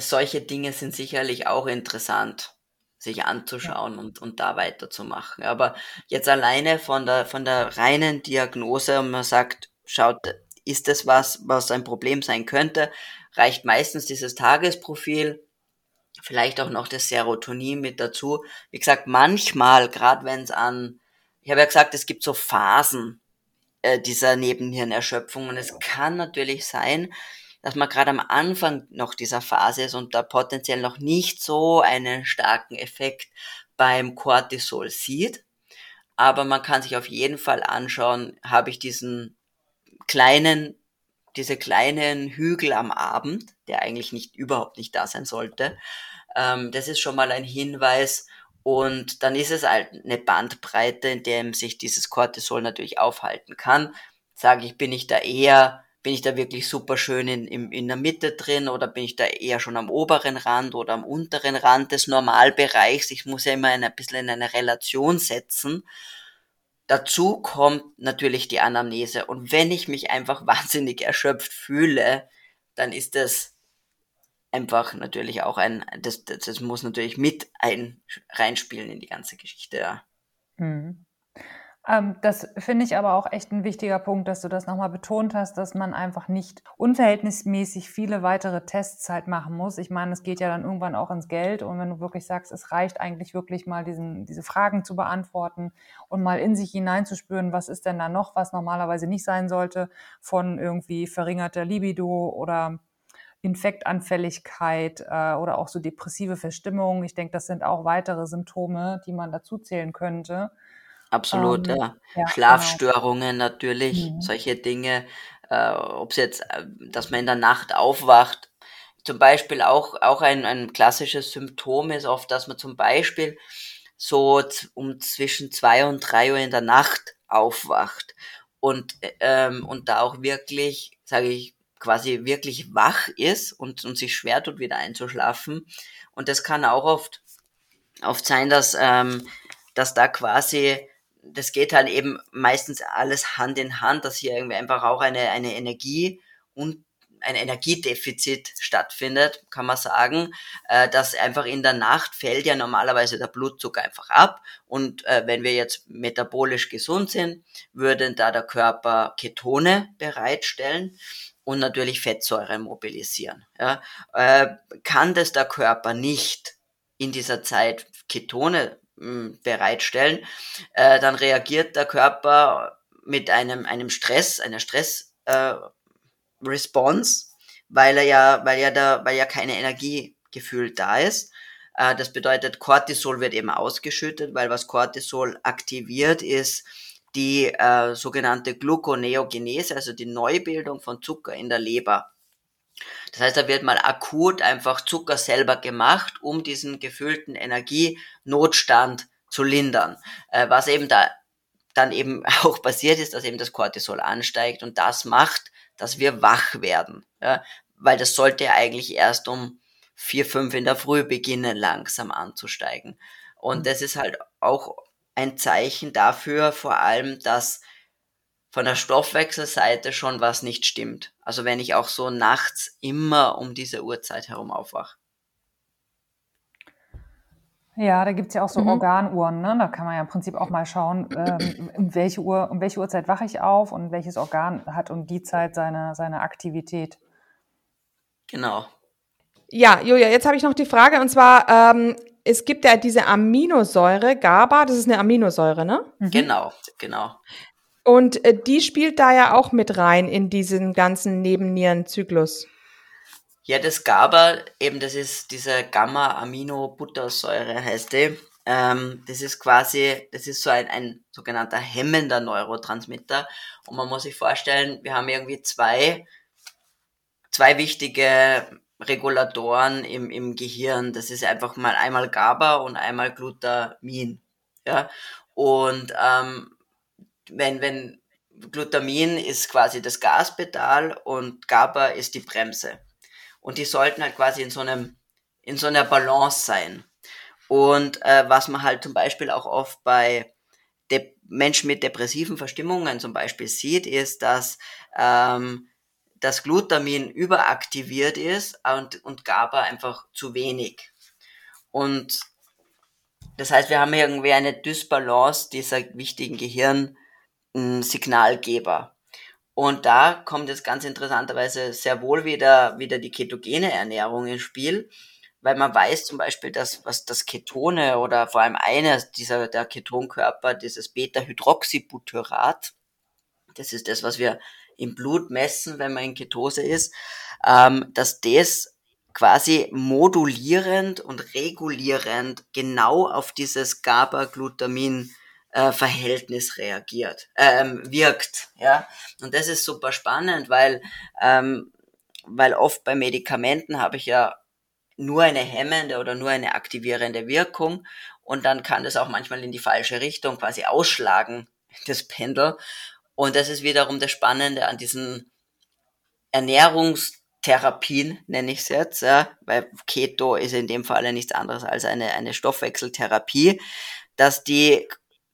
solche Dinge sind sicherlich auch interessant, sich anzuschauen ja. und, und da weiterzumachen. Aber jetzt alleine von der, von der reinen Diagnose und man sagt, schaut, ist das was, was ein Problem sein könnte, reicht meistens dieses Tagesprofil, vielleicht auch noch das Serotonin mit dazu. Wie gesagt, manchmal, gerade wenn es an, ich habe ja gesagt, es gibt so Phasen äh, dieser Nebenhirnerschöpfung und es kann natürlich sein, dass man gerade am Anfang noch dieser Phase ist und da potenziell noch nicht so einen starken Effekt beim Cortisol sieht. Aber man kann sich auf jeden Fall anschauen, habe ich diesen kleinen, diese kleinen Hügel am Abend, der eigentlich nicht, überhaupt nicht da sein sollte. Ähm, das ist schon mal ein Hinweis. Und dann ist es halt eine Bandbreite, in der sich dieses Cortisol natürlich aufhalten kann. Sage ich, bin ich da eher bin ich da wirklich super schön in, in, in der Mitte drin oder bin ich da eher schon am oberen Rand oder am unteren Rand des Normalbereichs? Ich muss ja immer ein bisschen in eine Relation setzen. Dazu kommt natürlich die Anamnese. Und wenn ich mich einfach wahnsinnig erschöpft fühle, dann ist das einfach natürlich auch ein, das, das, das muss natürlich mit ein, reinspielen in die ganze Geschichte, ja. Mhm. Ähm, das finde ich aber auch echt ein wichtiger Punkt, dass du das nochmal betont hast, dass man einfach nicht unverhältnismäßig viele weitere Tests halt machen muss. Ich meine, es geht ja dann irgendwann auch ins Geld und wenn du wirklich sagst, es reicht eigentlich wirklich mal diesen, diese Fragen zu beantworten und mal in sich hineinzuspüren, was ist denn da noch, was normalerweise nicht sein sollte, von irgendwie verringerter Libido oder Infektanfälligkeit äh, oder auch so depressive Verstimmung. Ich denke, das sind auch weitere Symptome, die man dazu zählen könnte. Absolut, ähm, ja. ja. Genau. Schlafstörungen genau. natürlich, mhm. solche Dinge, äh, ob es jetzt, äh, dass man in der Nacht aufwacht, zum Beispiel auch, auch ein, ein klassisches Symptom ist oft, dass man zum Beispiel so um zwischen zwei und drei Uhr in der Nacht aufwacht und, ähm, und da auch wirklich, sage ich, quasi wirklich wach ist und, und sich schwer tut, wieder einzuschlafen. Und das kann auch oft, oft sein, dass, ähm, dass da quasi das geht halt eben meistens alles Hand in Hand, dass hier irgendwie einfach auch eine, eine Energie und ein Energiedefizit stattfindet, kann man sagen, äh, dass einfach in der Nacht fällt ja normalerweise der Blutzucker einfach ab und äh, wenn wir jetzt metabolisch gesund sind, würde da der Körper Ketone bereitstellen und natürlich Fettsäuren mobilisieren. Ja. Äh, kann das der Körper nicht in dieser Zeit Ketone bereitstellen, äh, dann reagiert der Körper mit einem, einem Stress, einer Stress äh, weil er ja, weil ja da, weil ja keine Energie gefühlt da ist. Äh, das bedeutet, Cortisol wird eben ausgeschüttet, weil was Cortisol aktiviert ist, die äh, sogenannte Gluconeogenese, also die Neubildung von Zucker in der Leber. Das heißt, da wird mal akut einfach Zucker selber gemacht, um diesen gefühlten Energienotstand zu lindern. Äh, was eben da dann eben auch passiert ist, dass eben das Cortisol ansteigt und das macht, dass wir wach werden. Ja? Weil das sollte ja eigentlich erst um vier, fünf in der Früh beginnen, langsam anzusteigen. Und das ist halt auch ein Zeichen dafür, vor allem, dass von der Stoffwechselseite schon was nicht stimmt. Also wenn ich auch so nachts immer um diese Uhrzeit herum aufwache. Ja, da gibt's ja auch so mhm. Organuhren, ne? Da kann man ja im Prinzip auch mal schauen, ähm, um, welche Uhr, um welche Uhrzeit wache ich auf und welches Organ hat um die Zeit seine, seine Aktivität. Genau. Ja, Julia, jetzt habe ich noch die Frage und zwar, ähm, es gibt ja diese Aminosäure, GABA, das ist eine Aminosäure, ne? Mhm. Genau, genau. Und äh, die spielt da ja auch mit rein in diesen ganzen Nebennierenzyklus. Ja, das GABA, eben das ist diese Gamma-Aminobuttersäure heißt die. Ähm, das ist quasi, das ist so ein, ein sogenannter hemmender Neurotransmitter. Und man muss sich vorstellen, wir haben irgendwie zwei, zwei wichtige Regulatoren im, im Gehirn. Das ist einfach mal einmal GABA und einmal Glutamin. Ja? Und ähm, wenn, wenn Glutamin ist quasi das Gaspedal und GABA ist die Bremse. Und die sollten halt quasi in so einem, in so einer Balance sein. Und äh, was man halt zum Beispiel auch oft bei De Menschen mit depressiven Verstimmungen zum Beispiel sieht, ist, dass ähm, das Glutamin überaktiviert ist und, und GABA einfach zu wenig. Und das heißt, wir haben irgendwie eine Dysbalance dieser wichtigen Gehirn, Signalgeber. Und da kommt jetzt ganz interessanterweise sehr wohl wieder, wieder die ketogene Ernährung ins Spiel, weil man weiß zum Beispiel, dass was das Ketone oder vor allem eines dieser der Ketonkörper, dieses Beta-Hydroxybutyrat, das ist das, was wir im Blut messen, wenn man in Ketose ist, ähm, dass das quasi modulierend und regulierend genau auf dieses GABA-Glutamin äh, Verhältnis reagiert, ähm, wirkt, ja. Und das ist super spannend, weil, ähm, weil oft bei Medikamenten habe ich ja nur eine hemmende oder nur eine aktivierende Wirkung und dann kann das auch manchmal in die falsche Richtung quasi ausschlagen, das Pendel. Und das ist wiederum das Spannende an diesen Ernährungstherapien, nenne ich es jetzt, ja, weil Keto ist in dem Falle nichts anderes als eine, eine Stoffwechseltherapie, dass die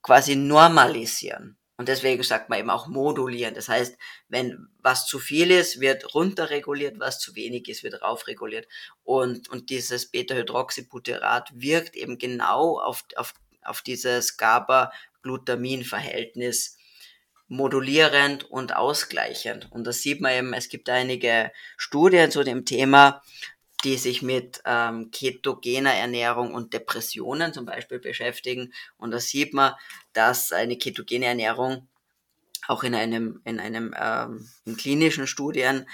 quasi normalisieren. Und deswegen sagt man eben auch modulieren. Das heißt, wenn was zu viel ist, wird runterreguliert, was zu wenig ist, wird raufreguliert. Und, und dieses Beta-Hydroxybutyrat wirkt eben genau auf, auf, auf dieses GABA-Glutamin-Verhältnis modulierend und ausgleichend. Und das sieht man eben, es gibt einige Studien zu dem Thema, die sich mit ähm, ketogener Ernährung und Depressionen zum Beispiel beschäftigen. Und da sieht man, dass eine ketogene Ernährung auch in einem, in einem ähm, in klinischen Studien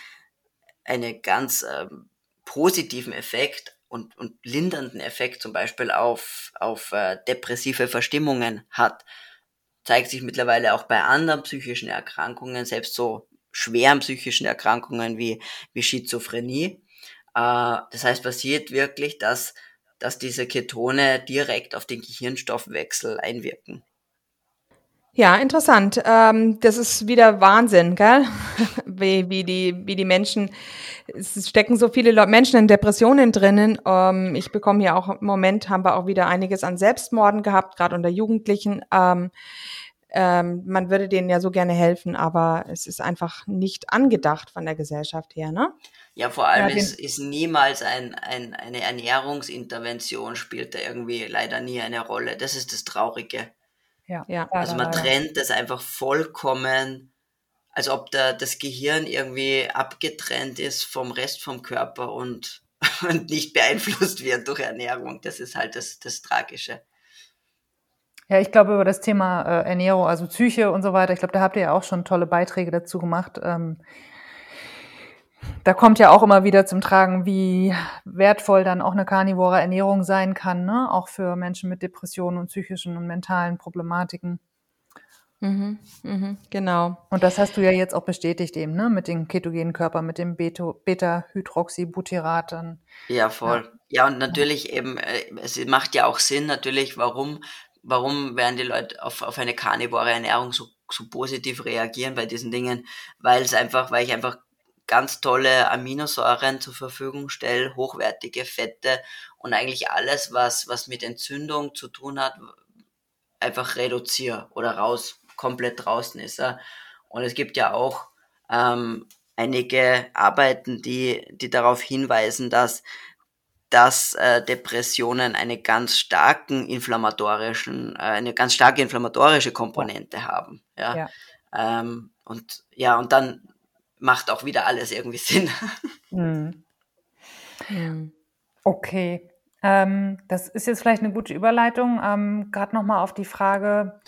einen ganz ähm, positiven Effekt und, und lindernden Effekt zum Beispiel auf, auf äh, depressive Verstimmungen hat. Zeigt sich mittlerweile auch bei anderen psychischen Erkrankungen, selbst so schweren psychischen Erkrankungen wie, wie Schizophrenie. Äh, das heißt, passiert wirklich, dass, dass diese Ketone direkt auf den Gehirnstoffwechsel einwirken. Ja, interessant. Ähm, das ist wieder Wahnsinn, gell? wie, wie, die, wie die Menschen, es stecken so viele Leute, Menschen in Depressionen drinnen. Ähm, ich bekomme ja auch im Moment, haben wir auch wieder einiges an Selbstmorden gehabt, gerade unter Jugendlichen. Ähm, ähm, man würde denen ja so gerne helfen, aber es ist einfach nicht angedacht von der Gesellschaft her, ne? Ja, vor allem ja, ist, ist niemals ein, ein, eine Ernährungsintervention spielt da irgendwie leider nie eine Rolle. Das ist das Traurige. Ja, ja. Also man trennt das einfach vollkommen, als ob da das Gehirn irgendwie abgetrennt ist vom Rest vom Körper und, und nicht beeinflusst wird durch Ernährung. Das ist halt das, das Tragische. Ja, ich glaube, über das Thema äh, Ernährung, also Psyche und so weiter, ich glaube, da habt ihr ja auch schon tolle Beiträge dazu gemacht. Ähm, da kommt ja auch immer wieder zum Tragen, wie wertvoll dann auch eine karnivore Ernährung sein kann, ne? auch für Menschen mit Depressionen und psychischen und mentalen Problematiken. Mhm, mhm, genau. Und das hast du ja jetzt auch bestätigt eben, ne? Mit den ketogenen Körpern, mit dem Beta-Hydroxybutyraten. Ja, voll. Ja. ja, und natürlich eben, äh, es macht ja auch Sinn natürlich, warum warum werden die Leute auf, auf eine karnivore Ernährung so, so positiv reagieren bei diesen Dingen? Weil es einfach, weil ich einfach ganz tolle Aminosäuren zur Verfügung stelle, hochwertige Fette und eigentlich alles, was, was mit Entzündung zu tun hat, einfach reduziere oder raus, komplett draußen ist. Ja. Und es gibt ja auch ähm, einige Arbeiten, die, die darauf hinweisen, dass dass äh, Depressionen eine ganz starken inflammatorischen, äh, eine ganz starke inflammatorische Komponente haben. Ja. ja. Ähm, und ja, und dann macht auch wieder alles irgendwie Sinn. Hm. Hm. Okay. Ähm, das ist jetzt vielleicht eine gute Überleitung. Ähm, Gerade nochmal auf die Frage,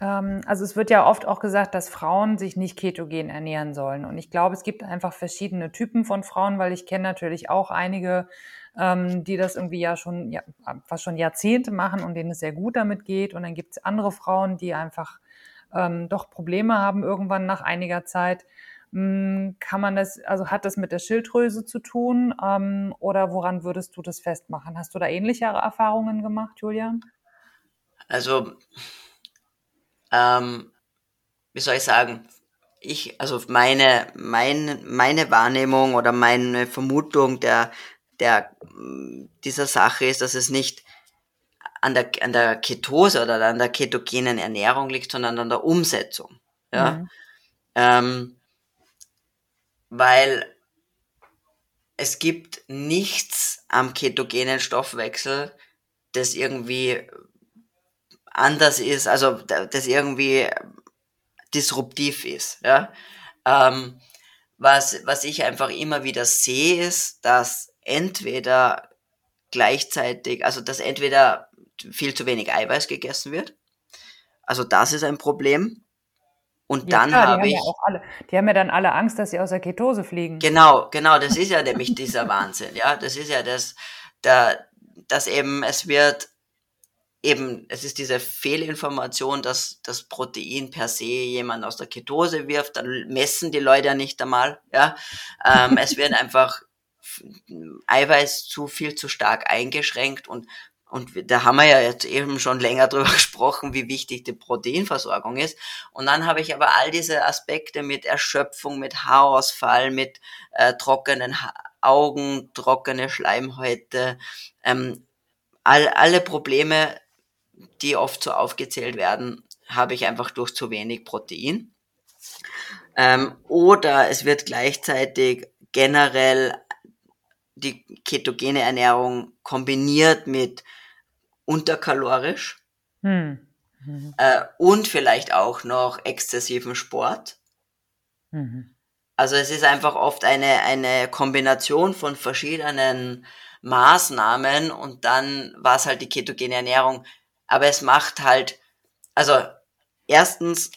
ähm, also es wird ja oft auch gesagt, dass Frauen sich nicht ketogen ernähren sollen. Und ich glaube, es gibt einfach verschiedene Typen von Frauen, weil ich kenne natürlich auch einige, ähm, die das irgendwie ja schon, ja, fast schon Jahrzehnte machen und denen es sehr gut damit geht. Und dann gibt es andere Frauen, die einfach ähm, doch Probleme haben irgendwann nach einiger Zeit. Hm, kann man das, also hat das mit der Schilddrüse zu tun ähm, oder woran würdest du das festmachen? Hast du da ähnliche Erfahrungen gemacht, Julian? Also ähm, wie soll ich sagen, ich, also meine, meine, meine Wahrnehmung oder meine Vermutung der, der, dieser Sache ist, dass es nicht an der, an der Ketose oder an der ketogenen Ernährung liegt, sondern an der Umsetzung. Ja? Mhm. Ähm, weil es gibt nichts am ketogenen Stoffwechsel, das irgendwie anders ist, also das irgendwie disruptiv ist. Ja? Ähm, was, was ich einfach immer wieder sehe, ist, dass entweder gleichzeitig, also dass entweder viel zu wenig Eiweiß gegessen wird. Also das ist ein Problem. Und ja, dann klar, habe ich. Ja alle, die haben ja dann alle Angst, dass sie aus der Ketose fliegen. Genau, genau, das ist ja nämlich dieser Wahnsinn. Ja, das ist ja das, da, dass eben es wird eben, es ist diese Fehlinformation, dass das Protein per se jemand aus der Ketose wirft, dann messen die Leute ja nicht einmal, ja. Ähm, es wird einfach Eiweiß zu viel zu stark eingeschränkt und und da haben wir ja jetzt eben schon länger drüber gesprochen, wie wichtig die Proteinversorgung ist. Und dann habe ich aber all diese Aspekte mit Erschöpfung, mit Haarausfall, mit äh, trockenen ha Augen, trockene Schleimhäute, ähm, all, alle Probleme, die oft so aufgezählt werden, habe ich einfach durch zu wenig Protein. Ähm, oder es wird gleichzeitig generell die ketogene Ernährung kombiniert mit unterkalorisch hm. Mhm. Äh, und vielleicht auch noch exzessiven Sport. Mhm. Also es ist einfach oft eine, eine Kombination von verschiedenen Maßnahmen und dann war es halt die ketogene Ernährung. Aber es macht halt, also erstens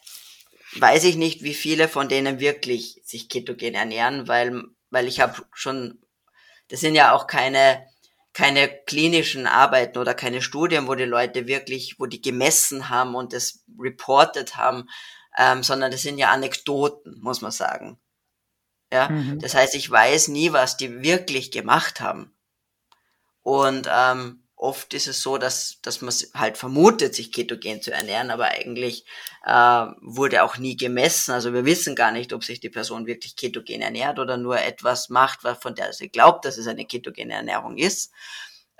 weiß ich nicht, wie viele von denen wirklich sich ketogen ernähren, weil, weil ich habe schon, das sind ja auch keine keine klinischen Arbeiten oder keine Studien, wo die Leute wirklich, wo die gemessen haben und das reported haben, ähm, sondern das sind ja Anekdoten, muss man sagen. Ja, mhm. das heißt, ich weiß nie, was die wirklich gemacht haben. Und ähm, oft ist es so, dass, dass man halt vermutet, sich ketogen zu ernähren, aber eigentlich äh, wurde auch nie gemessen. Also wir wissen gar nicht, ob sich die Person wirklich ketogen ernährt oder nur etwas macht, von der sie glaubt, dass es eine ketogene Ernährung ist.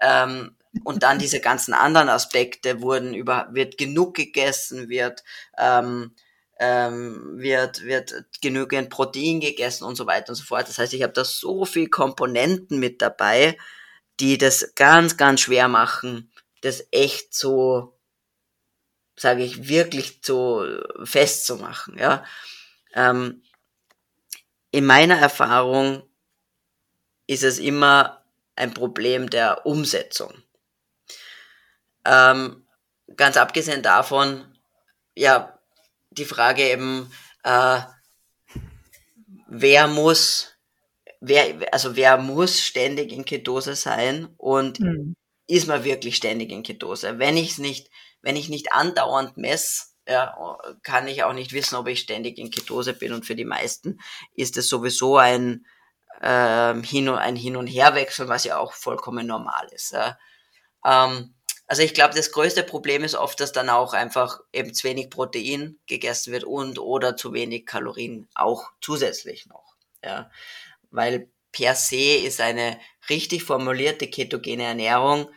Ähm, und dann diese ganzen anderen Aspekte wurden über, wird genug gegessen, wird, ähm, ähm, wird, wird genügend Protein gegessen und so weiter und so fort. Das heißt, ich habe da so viel Komponenten mit dabei, die das ganz, ganz schwer machen, das echt so, sage ich, wirklich so festzumachen. Ja? Ähm, in meiner Erfahrung ist es immer ein Problem der Umsetzung. Ähm, ganz abgesehen davon, ja, die Frage eben, äh, wer muss wer, also wer muss ständig in Ketose sein und mhm. ist man wirklich ständig in Ketose? Wenn ich es nicht, wenn ich nicht andauernd messe, ja, kann ich auch nicht wissen, ob ich ständig in Ketose bin. Und für die meisten ist es sowieso ein, ähm, hin und, ein Hin- und Herwechsel, was ja auch vollkommen normal ist. Ja. Ähm, also ich glaube, das größte Problem ist oft, dass dann auch einfach eben zu wenig Protein gegessen wird und oder zu wenig Kalorien auch zusätzlich noch. Ja weil per se ist eine richtig formulierte ketogene Ernährung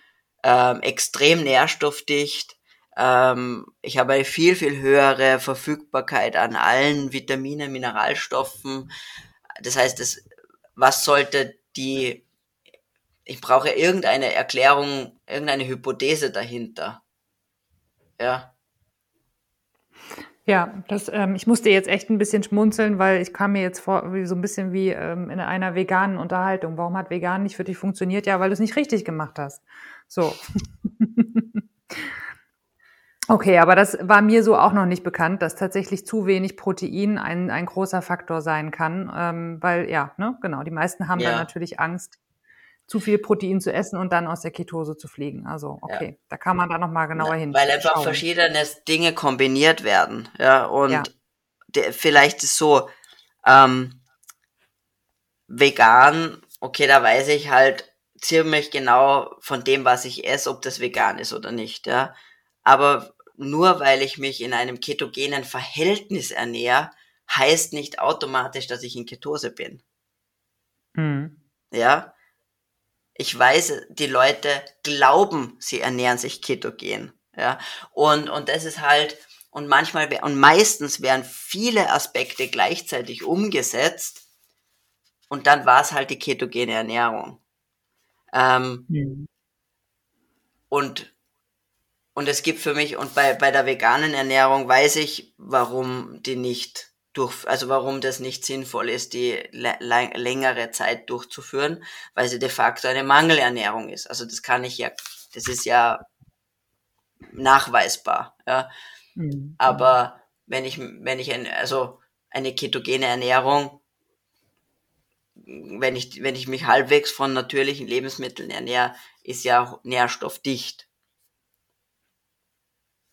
ähm, extrem nährstoffdicht. Ähm, ich habe eine viel, viel höhere Verfügbarkeit an allen Vitaminen, Mineralstoffen. Das heißt, das, was sollte die, ich brauche irgendeine Erklärung, irgendeine Hypothese dahinter. Ja. Ja, das, ähm, ich musste jetzt echt ein bisschen schmunzeln, weil ich kam mir jetzt vor, wie, so ein bisschen wie ähm, in einer veganen Unterhaltung. Warum hat vegan nicht für dich funktioniert? Ja, weil du es nicht richtig gemacht hast. So. okay, aber das war mir so auch noch nicht bekannt, dass tatsächlich zu wenig Protein ein, ein großer Faktor sein kann, ähm, weil ja, ne, genau, die meisten haben ja. dann natürlich Angst, zu viel Protein zu essen und dann aus der Ketose zu fliegen. Also, okay, ja. da kann man da nochmal genauer hin. Weil einfach verschiedene Dinge kombiniert werden. Ja, und ja. Der, vielleicht ist so, ähm, vegan, okay, da weiß ich halt ziemlich genau von dem, was ich esse, ob das vegan ist oder nicht, ja. Aber nur weil ich mich in einem ketogenen Verhältnis ernähre, heißt nicht automatisch, dass ich in Ketose bin. Mhm. Ja. Ich weiß, die Leute glauben, sie ernähren sich ketogen. Ja, und, und das ist halt, und manchmal, und meistens werden viele Aspekte gleichzeitig umgesetzt und dann war es halt die ketogene Ernährung. Ähm, mhm. Und und es gibt für mich, und bei, bei der veganen Ernährung weiß ich, warum die nicht durch, also warum das nicht sinnvoll ist, die längere Zeit durchzuführen, weil sie de facto eine Mangelernährung ist. Also das kann ich ja, das ist ja nachweisbar. Ja. Mhm. Aber wenn ich, wenn ich ein, also eine ketogene Ernährung, wenn ich, wenn ich mich halbwegs von natürlichen Lebensmitteln ernähre, ist ja nährstoffdicht.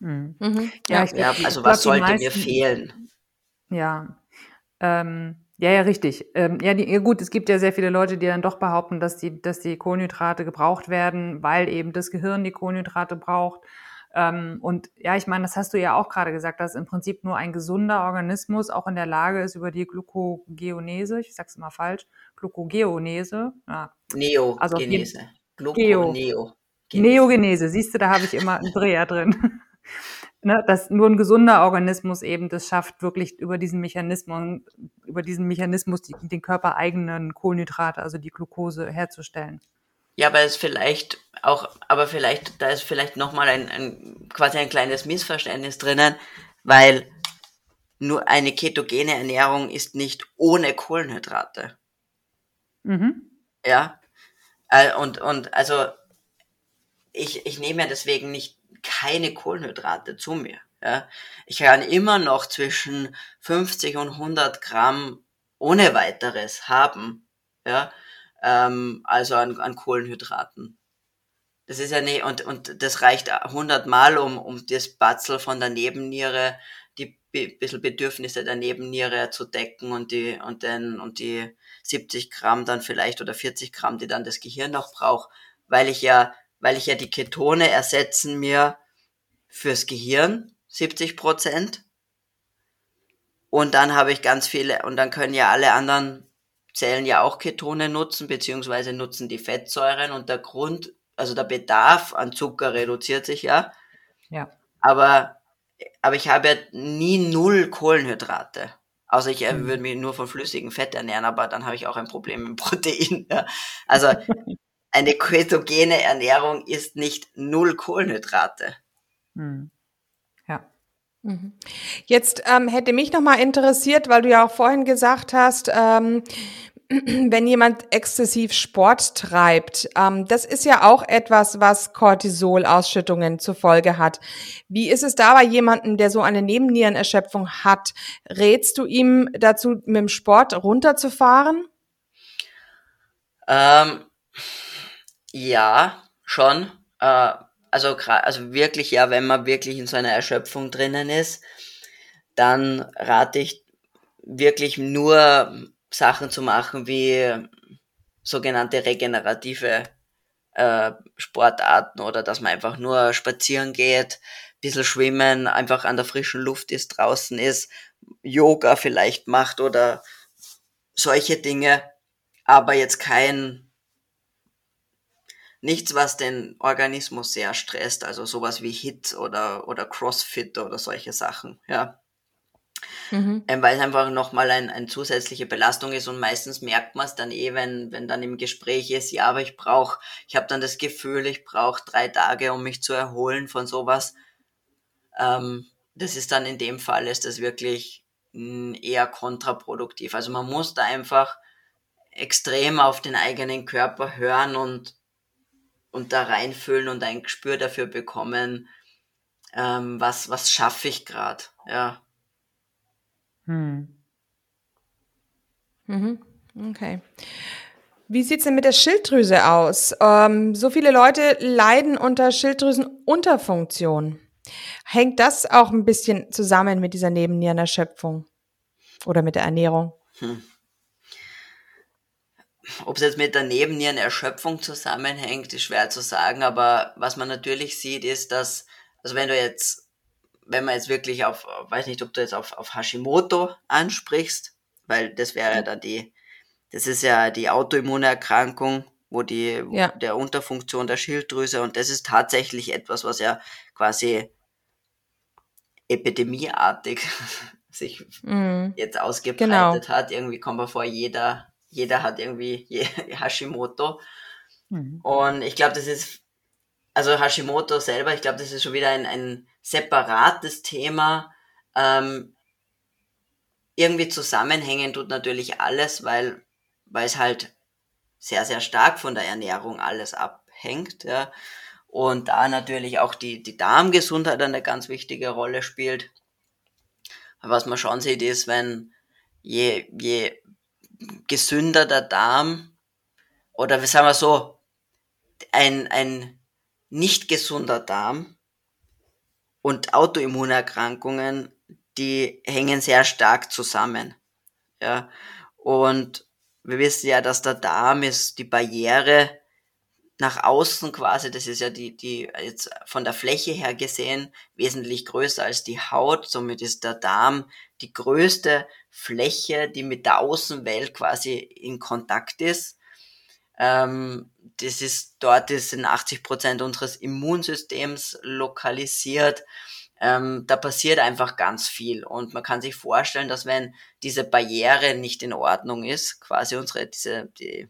Mhm. Mhm. Ja, ja, ja, also was sollte meisten, mir fehlen? Ja, ähm, ja, ja, richtig. Ähm, ja, die, ja, gut, es gibt ja sehr viele Leute, die dann doch behaupten, dass die, dass die Kohlenhydrate gebraucht werden, weil eben das Gehirn die Kohlenhydrate braucht. Ähm, und ja, ich meine, das hast du ja auch gerade gesagt, dass im Prinzip nur ein gesunder Organismus auch in der Lage ist, über die Glucogeonese, ich sag's immer falsch, Glucogeonese, ja. Neogenese. Also Gluconeo. Neogenese, siehst du, da habe ich immer einen Dreher drin. ne, dass nur ein gesunder Organismus eben das schafft, wirklich über diesen Mechanismus, über diesen Mechanismus die, den körpereigenen Kohlenhydrate, also die Glucose herzustellen. Ja, aber es vielleicht auch, aber vielleicht, da ist vielleicht nochmal ein, ein, quasi ein kleines Missverständnis drinnen, weil nur eine ketogene Ernährung ist nicht ohne Kohlenhydrate. Mhm. Ja. Äh, und, und also ich, ich nehme ja deswegen nicht keine Kohlenhydrate zu mir. Ja. Ich kann immer noch zwischen 50 und 100 Gramm ohne weiteres haben, ja, ähm, also an, an Kohlenhydraten. Das ist ja nicht, und, und das reicht 100 Mal, um, um das Batzel von der Nebenniere, die bisschen Bedürfnisse der Nebenniere zu decken und die, und den, und die 70 Gramm dann vielleicht oder 40 Gramm, die dann das Gehirn noch braucht, weil ich ja weil ich ja die Ketone ersetzen mir fürs Gehirn 70 Prozent. Und dann habe ich ganz viele, und dann können ja alle anderen Zellen ja auch Ketone nutzen, beziehungsweise nutzen die Fettsäuren und der Grund, also der Bedarf an Zucker reduziert sich ja. Ja. Aber, aber ich habe ja nie null Kohlenhydrate. Außer ich mhm. würde mich nur von flüssigem Fett ernähren, aber dann habe ich auch ein Problem mit Protein. Ja. Also eine ketogene Ernährung ist nicht null Kohlenhydrate. Hm. Ja. Mhm. Jetzt ähm, hätte mich noch mal interessiert, weil du ja auch vorhin gesagt hast, ähm, wenn jemand exzessiv Sport treibt, ähm, das ist ja auch etwas, was Cortisolausschüttungen zur Folge hat. Wie ist es da bei jemandem, der so eine Nebennierenerschöpfung hat? Rätst du ihm dazu, mit dem Sport runterzufahren? Ähm, ja, schon. Äh, also, also wirklich, ja, wenn man wirklich in so einer Erschöpfung drinnen ist, dann rate ich wirklich nur Sachen zu machen wie sogenannte regenerative äh, Sportarten oder dass man einfach nur spazieren geht, bisschen schwimmen, einfach an der frischen Luft ist, draußen ist, Yoga vielleicht macht oder solche Dinge, aber jetzt kein nichts, was den Organismus sehr stresst, also sowas wie Hit oder, oder Crossfit oder solche Sachen, ja. Mhm. Ähm, weil es einfach nochmal ein, eine zusätzliche Belastung ist und meistens merkt man es dann eh, wenn, wenn dann im Gespräch ist, ja, aber ich brauche, ich habe dann das Gefühl, ich brauche drei Tage, um mich zu erholen von sowas. Ähm, das ist dann in dem Fall, ist das wirklich mh, eher kontraproduktiv. Also man muss da einfach extrem auf den eigenen Körper hören und und da reinfühlen und ein Gespür dafür bekommen, ähm, was, was schaffe ich gerade, ja. Hm. Mhm. Okay. Wie sieht's denn mit der Schilddrüse aus? Ähm, so viele Leute leiden unter Schilddrüsenunterfunktion. Hängt das auch ein bisschen zusammen mit dieser Nebennierenerschöpfung oder mit der Ernährung? Hm. Ob es jetzt mit der Nebennierenerschöpfung zusammenhängt, ist schwer zu sagen, aber was man natürlich sieht, ist, dass, also wenn du jetzt, wenn man jetzt wirklich auf, weiß nicht, ob du jetzt auf, auf Hashimoto ansprichst, weil das wäre dann die, das ist ja die Autoimmunerkrankung, wo die, ja. der Unterfunktion der Schilddrüse und das ist tatsächlich etwas, was ja quasi epidemieartig sich mm, jetzt ausgebreitet genau. hat. Irgendwie kommt man vor, jeder jeder hat irgendwie Hashimoto. Mhm. Und ich glaube, das ist, also Hashimoto selber, ich glaube, das ist schon wieder ein, ein separates Thema. Ähm, irgendwie zusammenhängen tut natürlich alles, weil, weil es halt sehr, sehr stark von der Ernährung alles abhängt. Ja. Und da natürlich auch die, die Darmgesundheit eine ganz wichtige Rolle spielt. Was man schon sieht, ist, wenn je, je gesünder der Darm oder sagen wir so, ein, ein nicht gesunder Darm und Autoimmunerkrankungen, die hängen sehr stark zusammen. Ja. Und wir wissen ja, dass der Darm ist die Barriere nach außen quasi, das ist ja die, die jetzt von der Fläche her gesehen wesentlich größer als die Haut. Somit ist der Darm die größte Fläche, die mit der Außenwelt quasi in Kontakt ist. Ähm, das ist dort ist in 80 Prozent unseres Immunsystems lokalisiert. Ähm, da passiert einfach ganz viel und man kann sich vorstellen, dass wenn diese Barriere nicht in Ordnung ist, quasi unsere diese die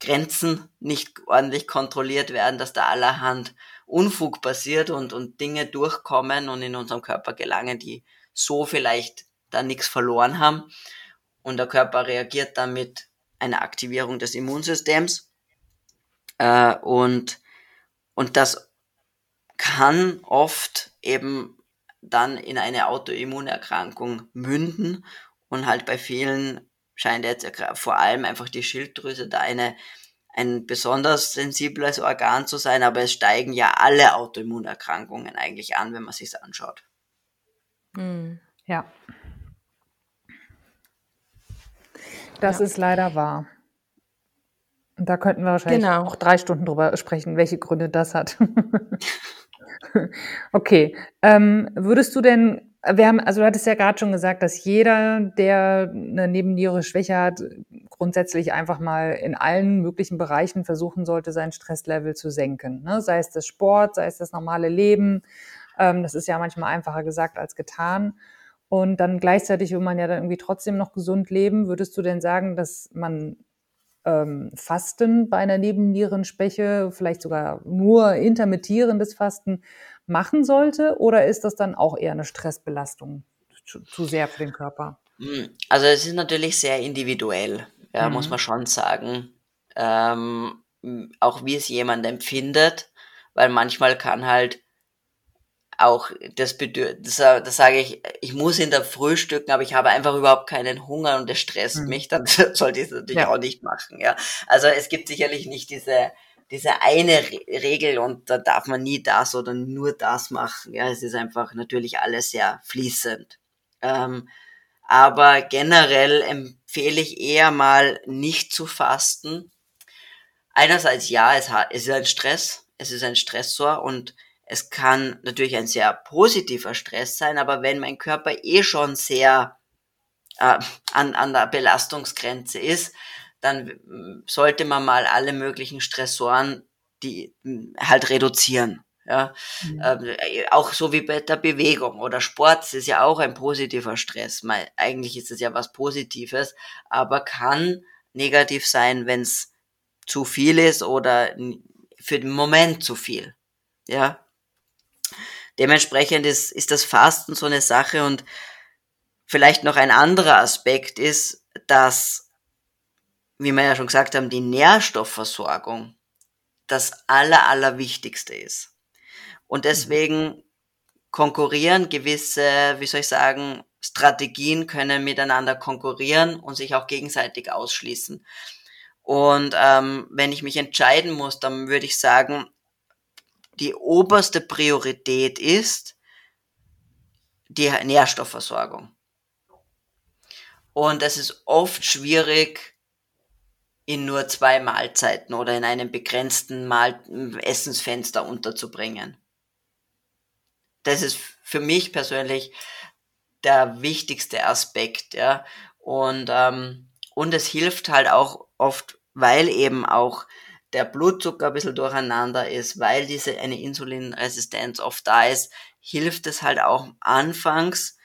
Grenzen nicht ordentlich kontrolliert werden, dass da allerhand Unfug passiert und, und Dinge durchkommen und in unserem Körper gelangen, die so vielleicht da nichts verloren haben. Und der Körper reagiert dann mit einer Aktivierung des Immunsystems. Äh, und, und das kann oft eben dann in eine Autoimmunerkrankung münden und halt bei vielen scheint jetzt vor allem einfach die Schilddrüse da eine, ein besonders sensibles Organ zu sein, aber es steigen ja alle Autoimmunerkrankungen eigentlich an, wenn man sich anschaut. Hm. Ja. Das ja. ist leider wahr. Und da könnten wir wahrscheinlich genau. auch drei Stunden drüber sprechen, welche Gründe das hat. okay. Ähm, würdest du denn wir haben, also du hattest ja gerade schon gesagt, dass jeder, der eine Nebenniere Schwäche hat, grundsätzlich einfach mal in allen möglichen Bereichen versuchen sollte, sein Stresslevel zu senken. Ne? Sei es das Sport, sei es das normale Leben. Ähm, das ist ja manchmal einfacher gesagt als getan. Und dann gleichzeitig will man ja dann irgendwie trotzdem noch gesund leben. Würdest du denn sagen, dass man ähm, Fasten bei einer Nebennierenschwäche, vielleicht sogar nur intermittierendes Fasten, machen sollte? Oder ist das dann auch eher eine Stressbelastung zu, zu sehr für den Körper? Hm, also es ist natürlich sehr individuell, ja, mhm. muss man schon sagen. Ähm, auch wie es jemand empfindet, weil manchmal kann halt auch das Bedürfnis, das, das sage ich, ich muss in der frühstücken, aber ich habe einfach überhaupt keinen Hunger und es stresst mhm. mich, dann sollte ich es natürlich ja. auch nicht machen, ja. Also es gibt sicherlich nicht diese, diese eine Re Regel und da darf man nie das oder nur das machen. Ja, es ist einfach natürlich alles sehr fließend. Ähm, aber generell empfehle ich eher mal nicht zu fasten. Einerseits ja, es, hat, es ist ein Stress, es ist ein Stressor und es kann natürlich ein sehr positiver Stress sein, aber wenn mein Körper eh schon sehr äh, an, an der Belastungsgrenze ist, dann sollte man mal alle möglichen Stressoren, die halt reduzieren. Ja, mhm. ähm, auch so wie bei der Bewegung oder Sport ist ja auch ein positiver Stress. Mal, eigentlich ist es ja was Positives, aber kann negativ sein, wenn es zu viel ist oder für den Moment zu viel. Ja, dementsprechend ist, ist das Fasten so eine Sache und vielleicht noch ein anderer Aspekt ist, dass wie wir ja schon gesagt haben, die Nährstoffversorgung das aller, allerwichtigste ist. Und deswegen konkurrieren gewisse, wie soll ich sagen, Strategien können miteinander konkurrieren und sich auch gegenseitig ausschließen. Und ähm, wenn ich mich entscheiden muss, dann würde ich sagen, die oberste Priorität ist die Nährstoffversorgung. Und es ist oft schwierig, in nur zwei Mahlzeiten oder in einem begrenzten Mahl Essensfenster unterzubringen. Das ist für mich persönlich der wichtigste Aspekt, ja. Und, ähm, und es hilft halt auch oft, weil eben auch der Blutzucker ein bisschen durcheinander ist, weil diese eine Insulinresistenz oft da ist, hilft es halt auch anfangs,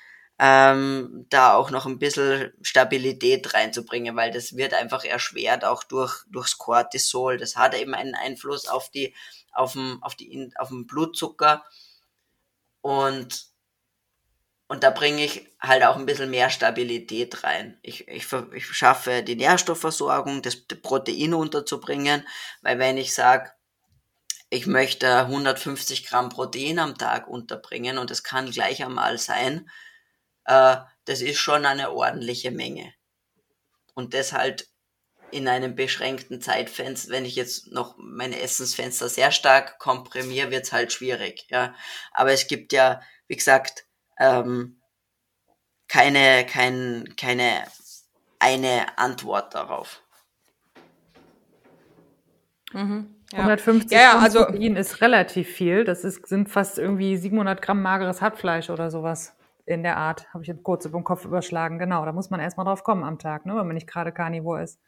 ähm, da auch noch ein bisschen Stabilität reinzubringen, weil das wird einfach erschwert auch durch durchs Cortisol. Das hat eben einen Einfluss auf die auf den, auf die auf den Blutzucker und und da bringe ich halt auch ein bisschen mehr Stabilität rein. Ich, ich, ich schaffe die Nährstoffversorgung, das Protein unterzubringen, weil wenn ich sage, ich möchte 150 Gramm Protein am Tag unterbringen und es kann gleich einmal sein, äh, das ist schon eine ordentliche Menge. Und das halt in einem beschränkten Zeitfenster, wenn ich jetzt noch meine Essensfenster sehr stark komprimiere, wird's halt schwierig. Ja, aber es gibt ja, wie gesagt, ähm, keine, kein, keine eine Antwort darauf. Mhm. Ja. 150 ja, ja, also, Protein ist relativ viel. Das ist, sind fast irgendwie 700 Gramm mageres Hackfleisch oder sowas in der Art. Habe ich jetzt kurz über den Kopf überschlagen. Genau, da muss man erstmal drauf kommen am Tag, ne, wenn man nicht gerade Carnivore ist.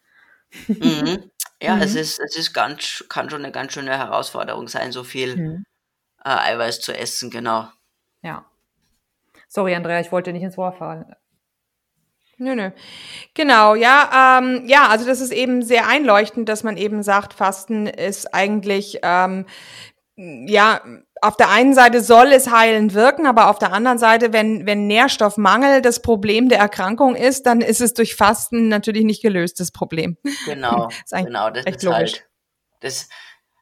Mhm. Ja, mhm. es ist, es ist ganz, kann schon eine ganz schöne Herausforderung sein, so viel mhm. äh, Eiweiß zu essen, genau. Ja. Sorry, Andrea, ich wollte nicht ins Wort fallen. Nö, nö. Genau, ja, ähm, ja, also das ist eben sehr einleuchtend, dass man eben sagt, Fasten ist eigentlich, ähm, ja, auf der einen Seite soll es heilend wirken, aber auf der anderen Seite, wenn, wenn Nährstoffmangel das Problem der Erkrankung ist, dann ist es durch Fasten natürlich nicht gelöst, das Problem. Genau, das genau, das ist logisch. halt, das,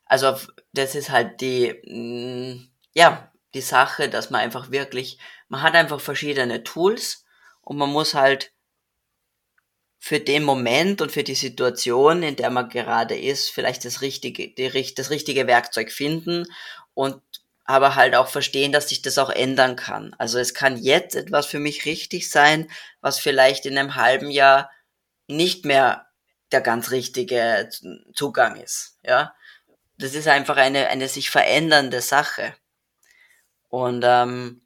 also, das ist halt die, mm, ja, die Sache, dass man einfach wirklich man hat einfach verschiedene Tools und man muss halt für den Moment und für die Situation, in der man gerade ist, vielleicht das richtige, die, das richtige Werkzeug finden und aber halt auch verstehen, dass sich das auch ändern kann. Also es kann jetzt etwas für mich richtig sein, was vielleicht in einem halben Jahr nicht mehr der ganz richtige Zugang ist. Ja, das ist einfach eine eine sich verändernde Sache. Und ähm,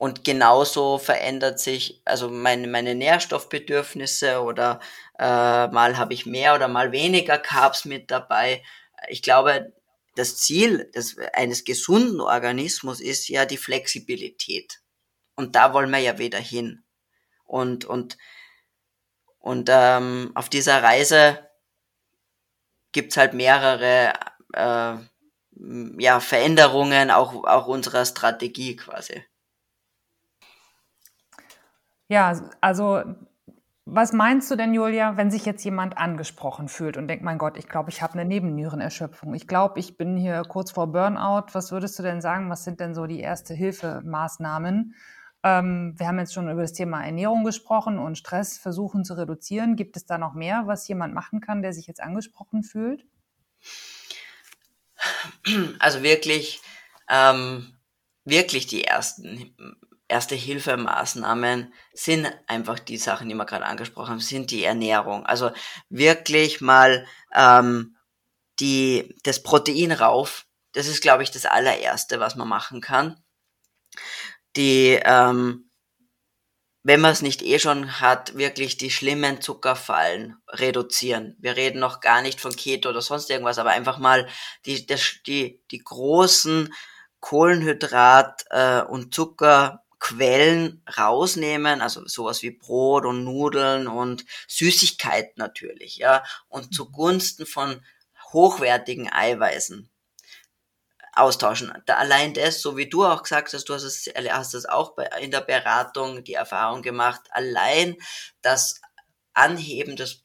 und genauso verändert sich also meine, meine Nährstoffbedürfnisse oder äh, mal habe ich mehr oder mal weniger Carbs mit dabei. Ich glaube, das Ziel des, eines gesunden Organismus ist ja die Flexibilität. Und da wollen wir ja wieder hin. Und, und, und ähm, auf dieser Reise gibt's halt mehrere äh, ja, Veränderungen auch, auch unserer Strategie quasi. Ja, also was meinst du denn, Julia, wenn sich jetzt jemand angesprochen fühlt und denkt, mein Gott, ich glaube, ich habe eine Nebennierenerschöpfung. Ich glaube, ich bin hier kurz vor Burnout. Was würdest du denn sagen? Was sind denn so die erste Hilfemaßnahmen? Ähm, wir haben jetzt schon über das Thema Ernährung gesprochen und Stress versuchen zu reduzieren. Gibt es da noch mehr, was jemand machen kann, der sich jetzt angesprochen fühlt? Also wirklich, ähm, wirklich die ersten erste Hilfemaßnahmen sind einfach die Sachen, die wir gerade angesprochen haben, sind die Ernährung. Also wirklich mal ähm, die, das Protein rauf. Das ist, glaube ich, das allererste, was man machen kann. Die, ähm, wenn man es nicht eh schon hat, wirklich die schlimmen Zuckerfallen reduzieren. Wir reden noch gar nicht von Keto oder sonst irgendwas, aber einfach mal die, das, die, die großen Kohlenhydrat- äh, und Zucker Quellen rausnehmen, also sowas wie Brot und Nudeln und Süßigkeiten natürlich, ja, und mhm. zugunsten von hochwertigen Eiweißen austauschen. Da allein das, so wie du auch gesagt hast, du hast es, hast es auch bei, in der Beratung die Erfahrung gemacht, allein das Anheben des,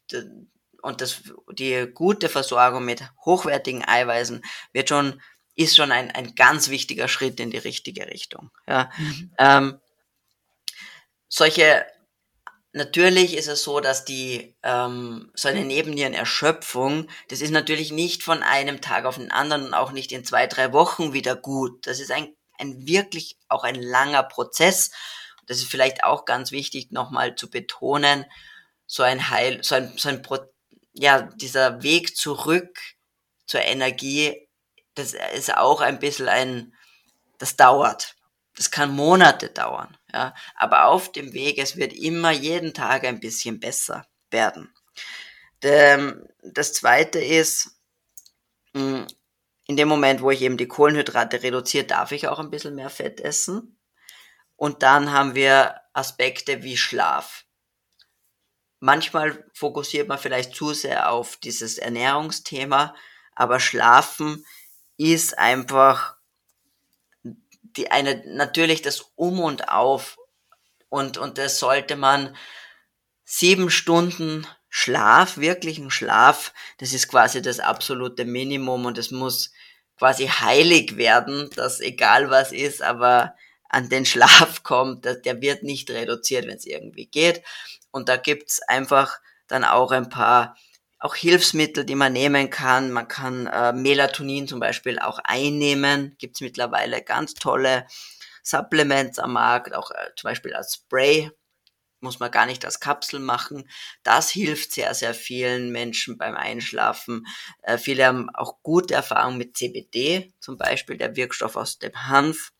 und das, die gute Versorgung mit hochwertigen Eiweißen wird schon ist schon ein, ein ganz wichtiger Schritt in die richtige Richtung. Ja. Mhm. Ähm, solche, natürlich ist es so, dass die, ähm, so eine Nebennierenerschöpfung, das ist natürlich nicht von einem Tag auf den anderen und auch nicht in zwei, drei Wochen wieder gut. Das ist ein, ein wirklich auch ein langer Prozess. Das ist vielleicht auch ganz wichtig nochmal zu betonen, so ein Heil, so ein, so ein Pro, ja, dieser Weg zurück zur Energie das ist auch ein bisschen ein, das dauert. Das kann Monate dauern, ja. Aber auf dem Weg, es wird immer jeden Tag ein bisschen besser werden. Das zweite ist, hm, in dem Moment, wo ich eben die Kohlenhydrate reduziere, darf ich auch ein bisschen mehr Fett essen. Und dann haben wir Aspekte wie Schlaf. Manchmal fokussiert man vielleicht zu sehr auf dieses Ernährungsthema, aber Schlafen ist einfach die eine natürlich das Um und Auf Und, und das sollte man sieben Stunden Schlaf, wirklichen Schlaf, das ist quasi das absolute Minimum und es muss quasi heilig werden, dass egal was ist, aber an den Schlaf kommt, der wird nicht reduziert, wenn es irgendwie geht. Und da gibt's einfach dann auch ein paar auch Hilfsmittel, die man nehmen kann. Man kann äh, Melatonin zum Beispiel auch einnehmen. Gibt's mittlerweile ganz tolle Supplements am Markt, auch äh, zum Beispiel als Spray. Muss man gar nicht als Kapsel machen. Das hilft sehr, sehr vielen Menschen beim Einschlafen. Äh, viele haben auch gute Erfahrungen mit CBD, zum Beispiel der Wirkstoff aus dem Hanf.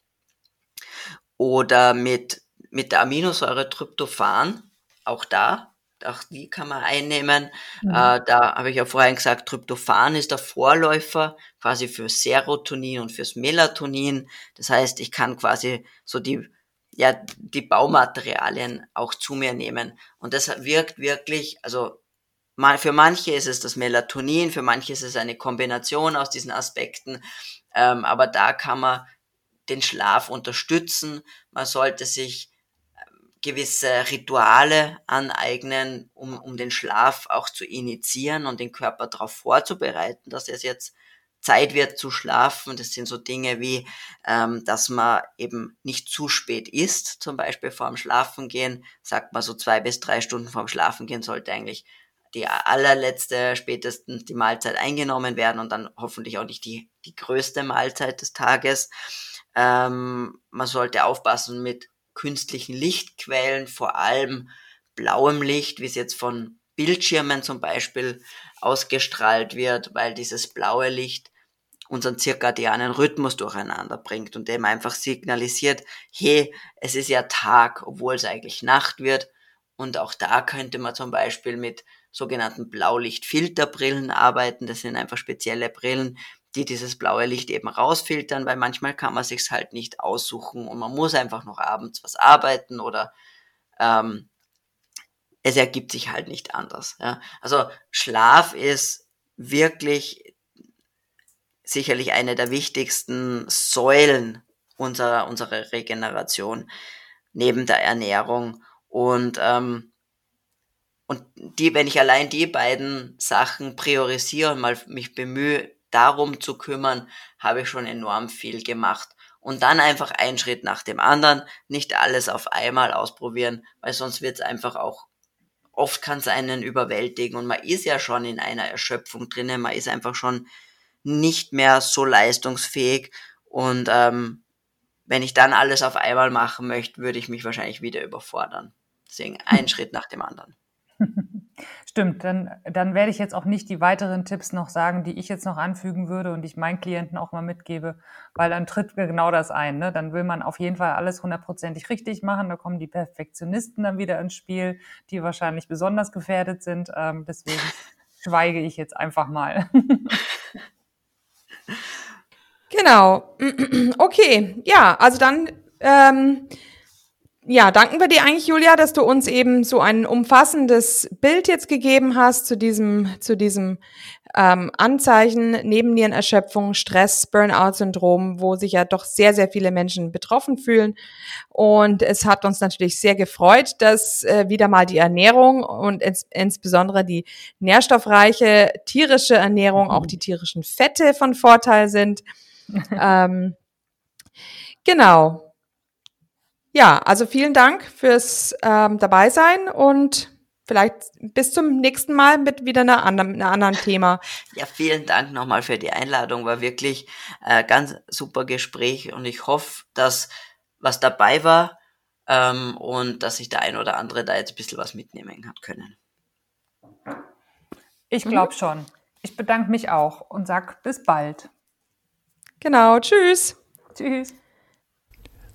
Oder mit, mit der Aminosäure Tryptophan. Auch da auch die kann man einnehmen. Mhm. Äh, da habe ich ja vorhin gesagt, Tryptophan ist der Vorläufer quasi für Serotonin und fürs Melatonin. Das heißt, ich kann quasi so die, ja, die Baumaterialien auch zu mir nehmen. Und das wirkt wirklich, also mal, für manche ist es das Melatonin, für manche ist es eine Kombination aus diesen Aspekten. Ähm, aber da kann man den Schlaf unterstützen. Man sollte sich gewisse Rituale aneignen, um, um den Schlaf auch zu initiieren und den Körper darauf vorzubereiten, dass es jetzt Zeit wird zu schlafen. Das sind so Dinge wie, ähm, dass man eben nicht zu spät isst, zum Beispiel vorm Schlafengehen. Sagt man so zwei bis drei Stunden vorm Schlafengehen sollte eigentlich die allerletzte, spätestens die Mahlzeit eingenommen werden und dann hoffentlich auch nicht die, die größte Mahlzeit des Tages. Ähm, man sollte aufpassen mit künstlichen Lichtquellen, vor allem blauem Licht, wie es jetzt von Bildschirmen zum Beispiel ausgestrahlt wird, weil dieses blaue Licht unseren zirkadianen Rhythmus durcheinander bringt und dem einfach signalisiert, hey, es ist ja Tag, obwohl es eigentlich Nacht wird. Und auch da könnte man zum Beispiel mit sogenannten Blaulichtfilterbrillen arbeiten. Das sind einfach spezielle Brillen, die dieses blaue Licht eben rausfiltern, weil manchmal kann man sich's halt nicht aussuchen und man muss einfach noch abends was arbeiten oder ähm, es ergibt sich halt nicht anders. Ja? Also Schlaf ist wirklich sicherlich eine der wichtigsten Säulen unserer, unserer Regeneration neben der Ernährung und ähm, und die, wenn ich allein die beiden Sachen priorisiere und mal mich bemühe, darum zu kümmern, habe ich schon enorm viel gemacht. Und dann einfach einen Schritt nach dem anderen, nicht alles auf einmal ausprobieren, weil sonst wird es einfach auch, oft kann es einen überwältigen und man ist ja schon in einer Erschöpfung drinnen, man ist einfach schon nicht mehr so leistungsfähig und ähm, wenn ich dann alles auf einmal machen möchte, würde ich mich wahrscheinlich wieder überfordern. Deswegen einen Schritt nach dem anderen. Stimmt, dann, dann werde ich jetzt auch nicht die weiteren Tipps noch sagen, die ich jetzt noch anfügen würde und ich meinen Klienten auch mal mitgebe, weil dann tritt mir genau das ein. Ne? Dann will man auf jeden Fall alles hundertprozentig richtig machen. Da kommen die Perfektionisten dann wieder ins Spiel, die wahrscheinlich besonders gefährdet sind. Ähm, deswegen schweige ich jetzt einfach mal. genau. Okay, ja, also dann ähm, ja, danken wir dir eigentlich, Julia, dass du uns eben so ein umfassendes Bild jetzt gegeben hast zu diesem, zu diesem ähm, Anzeichen Nebennierenerschöpfung, Stress, Burnout-Syndrom, wo sich ja doch sehr, sehr viele Menschen betroffen fühlen. Und es hat uns natürlich sehr gefreut, dass äh, wieder mal die Ernährung und ins, insbesondere die nährstoffreiche tierische Ernährung, auch die tierischen Fette von Vorteil sind. ähm, genau. Ja, also vielen Dank fürs ähm, Dabeisein und vielleicht bis zum nächsten Mal mit wieder einer anderen, einer anderen Thema. Ja, vielen Dank nochmal für die Einladung. War wirklich äh, ganz super Gespräch und ich hoffe, dass was dabei war ähm, und dass sich der ein oder andere da jetzt ein bisschen was mitnehmen hat können. Ich glaube mhm. schon. Ich bedanke mich auch und sag bis bald. Genau, tschüss. Tschüss.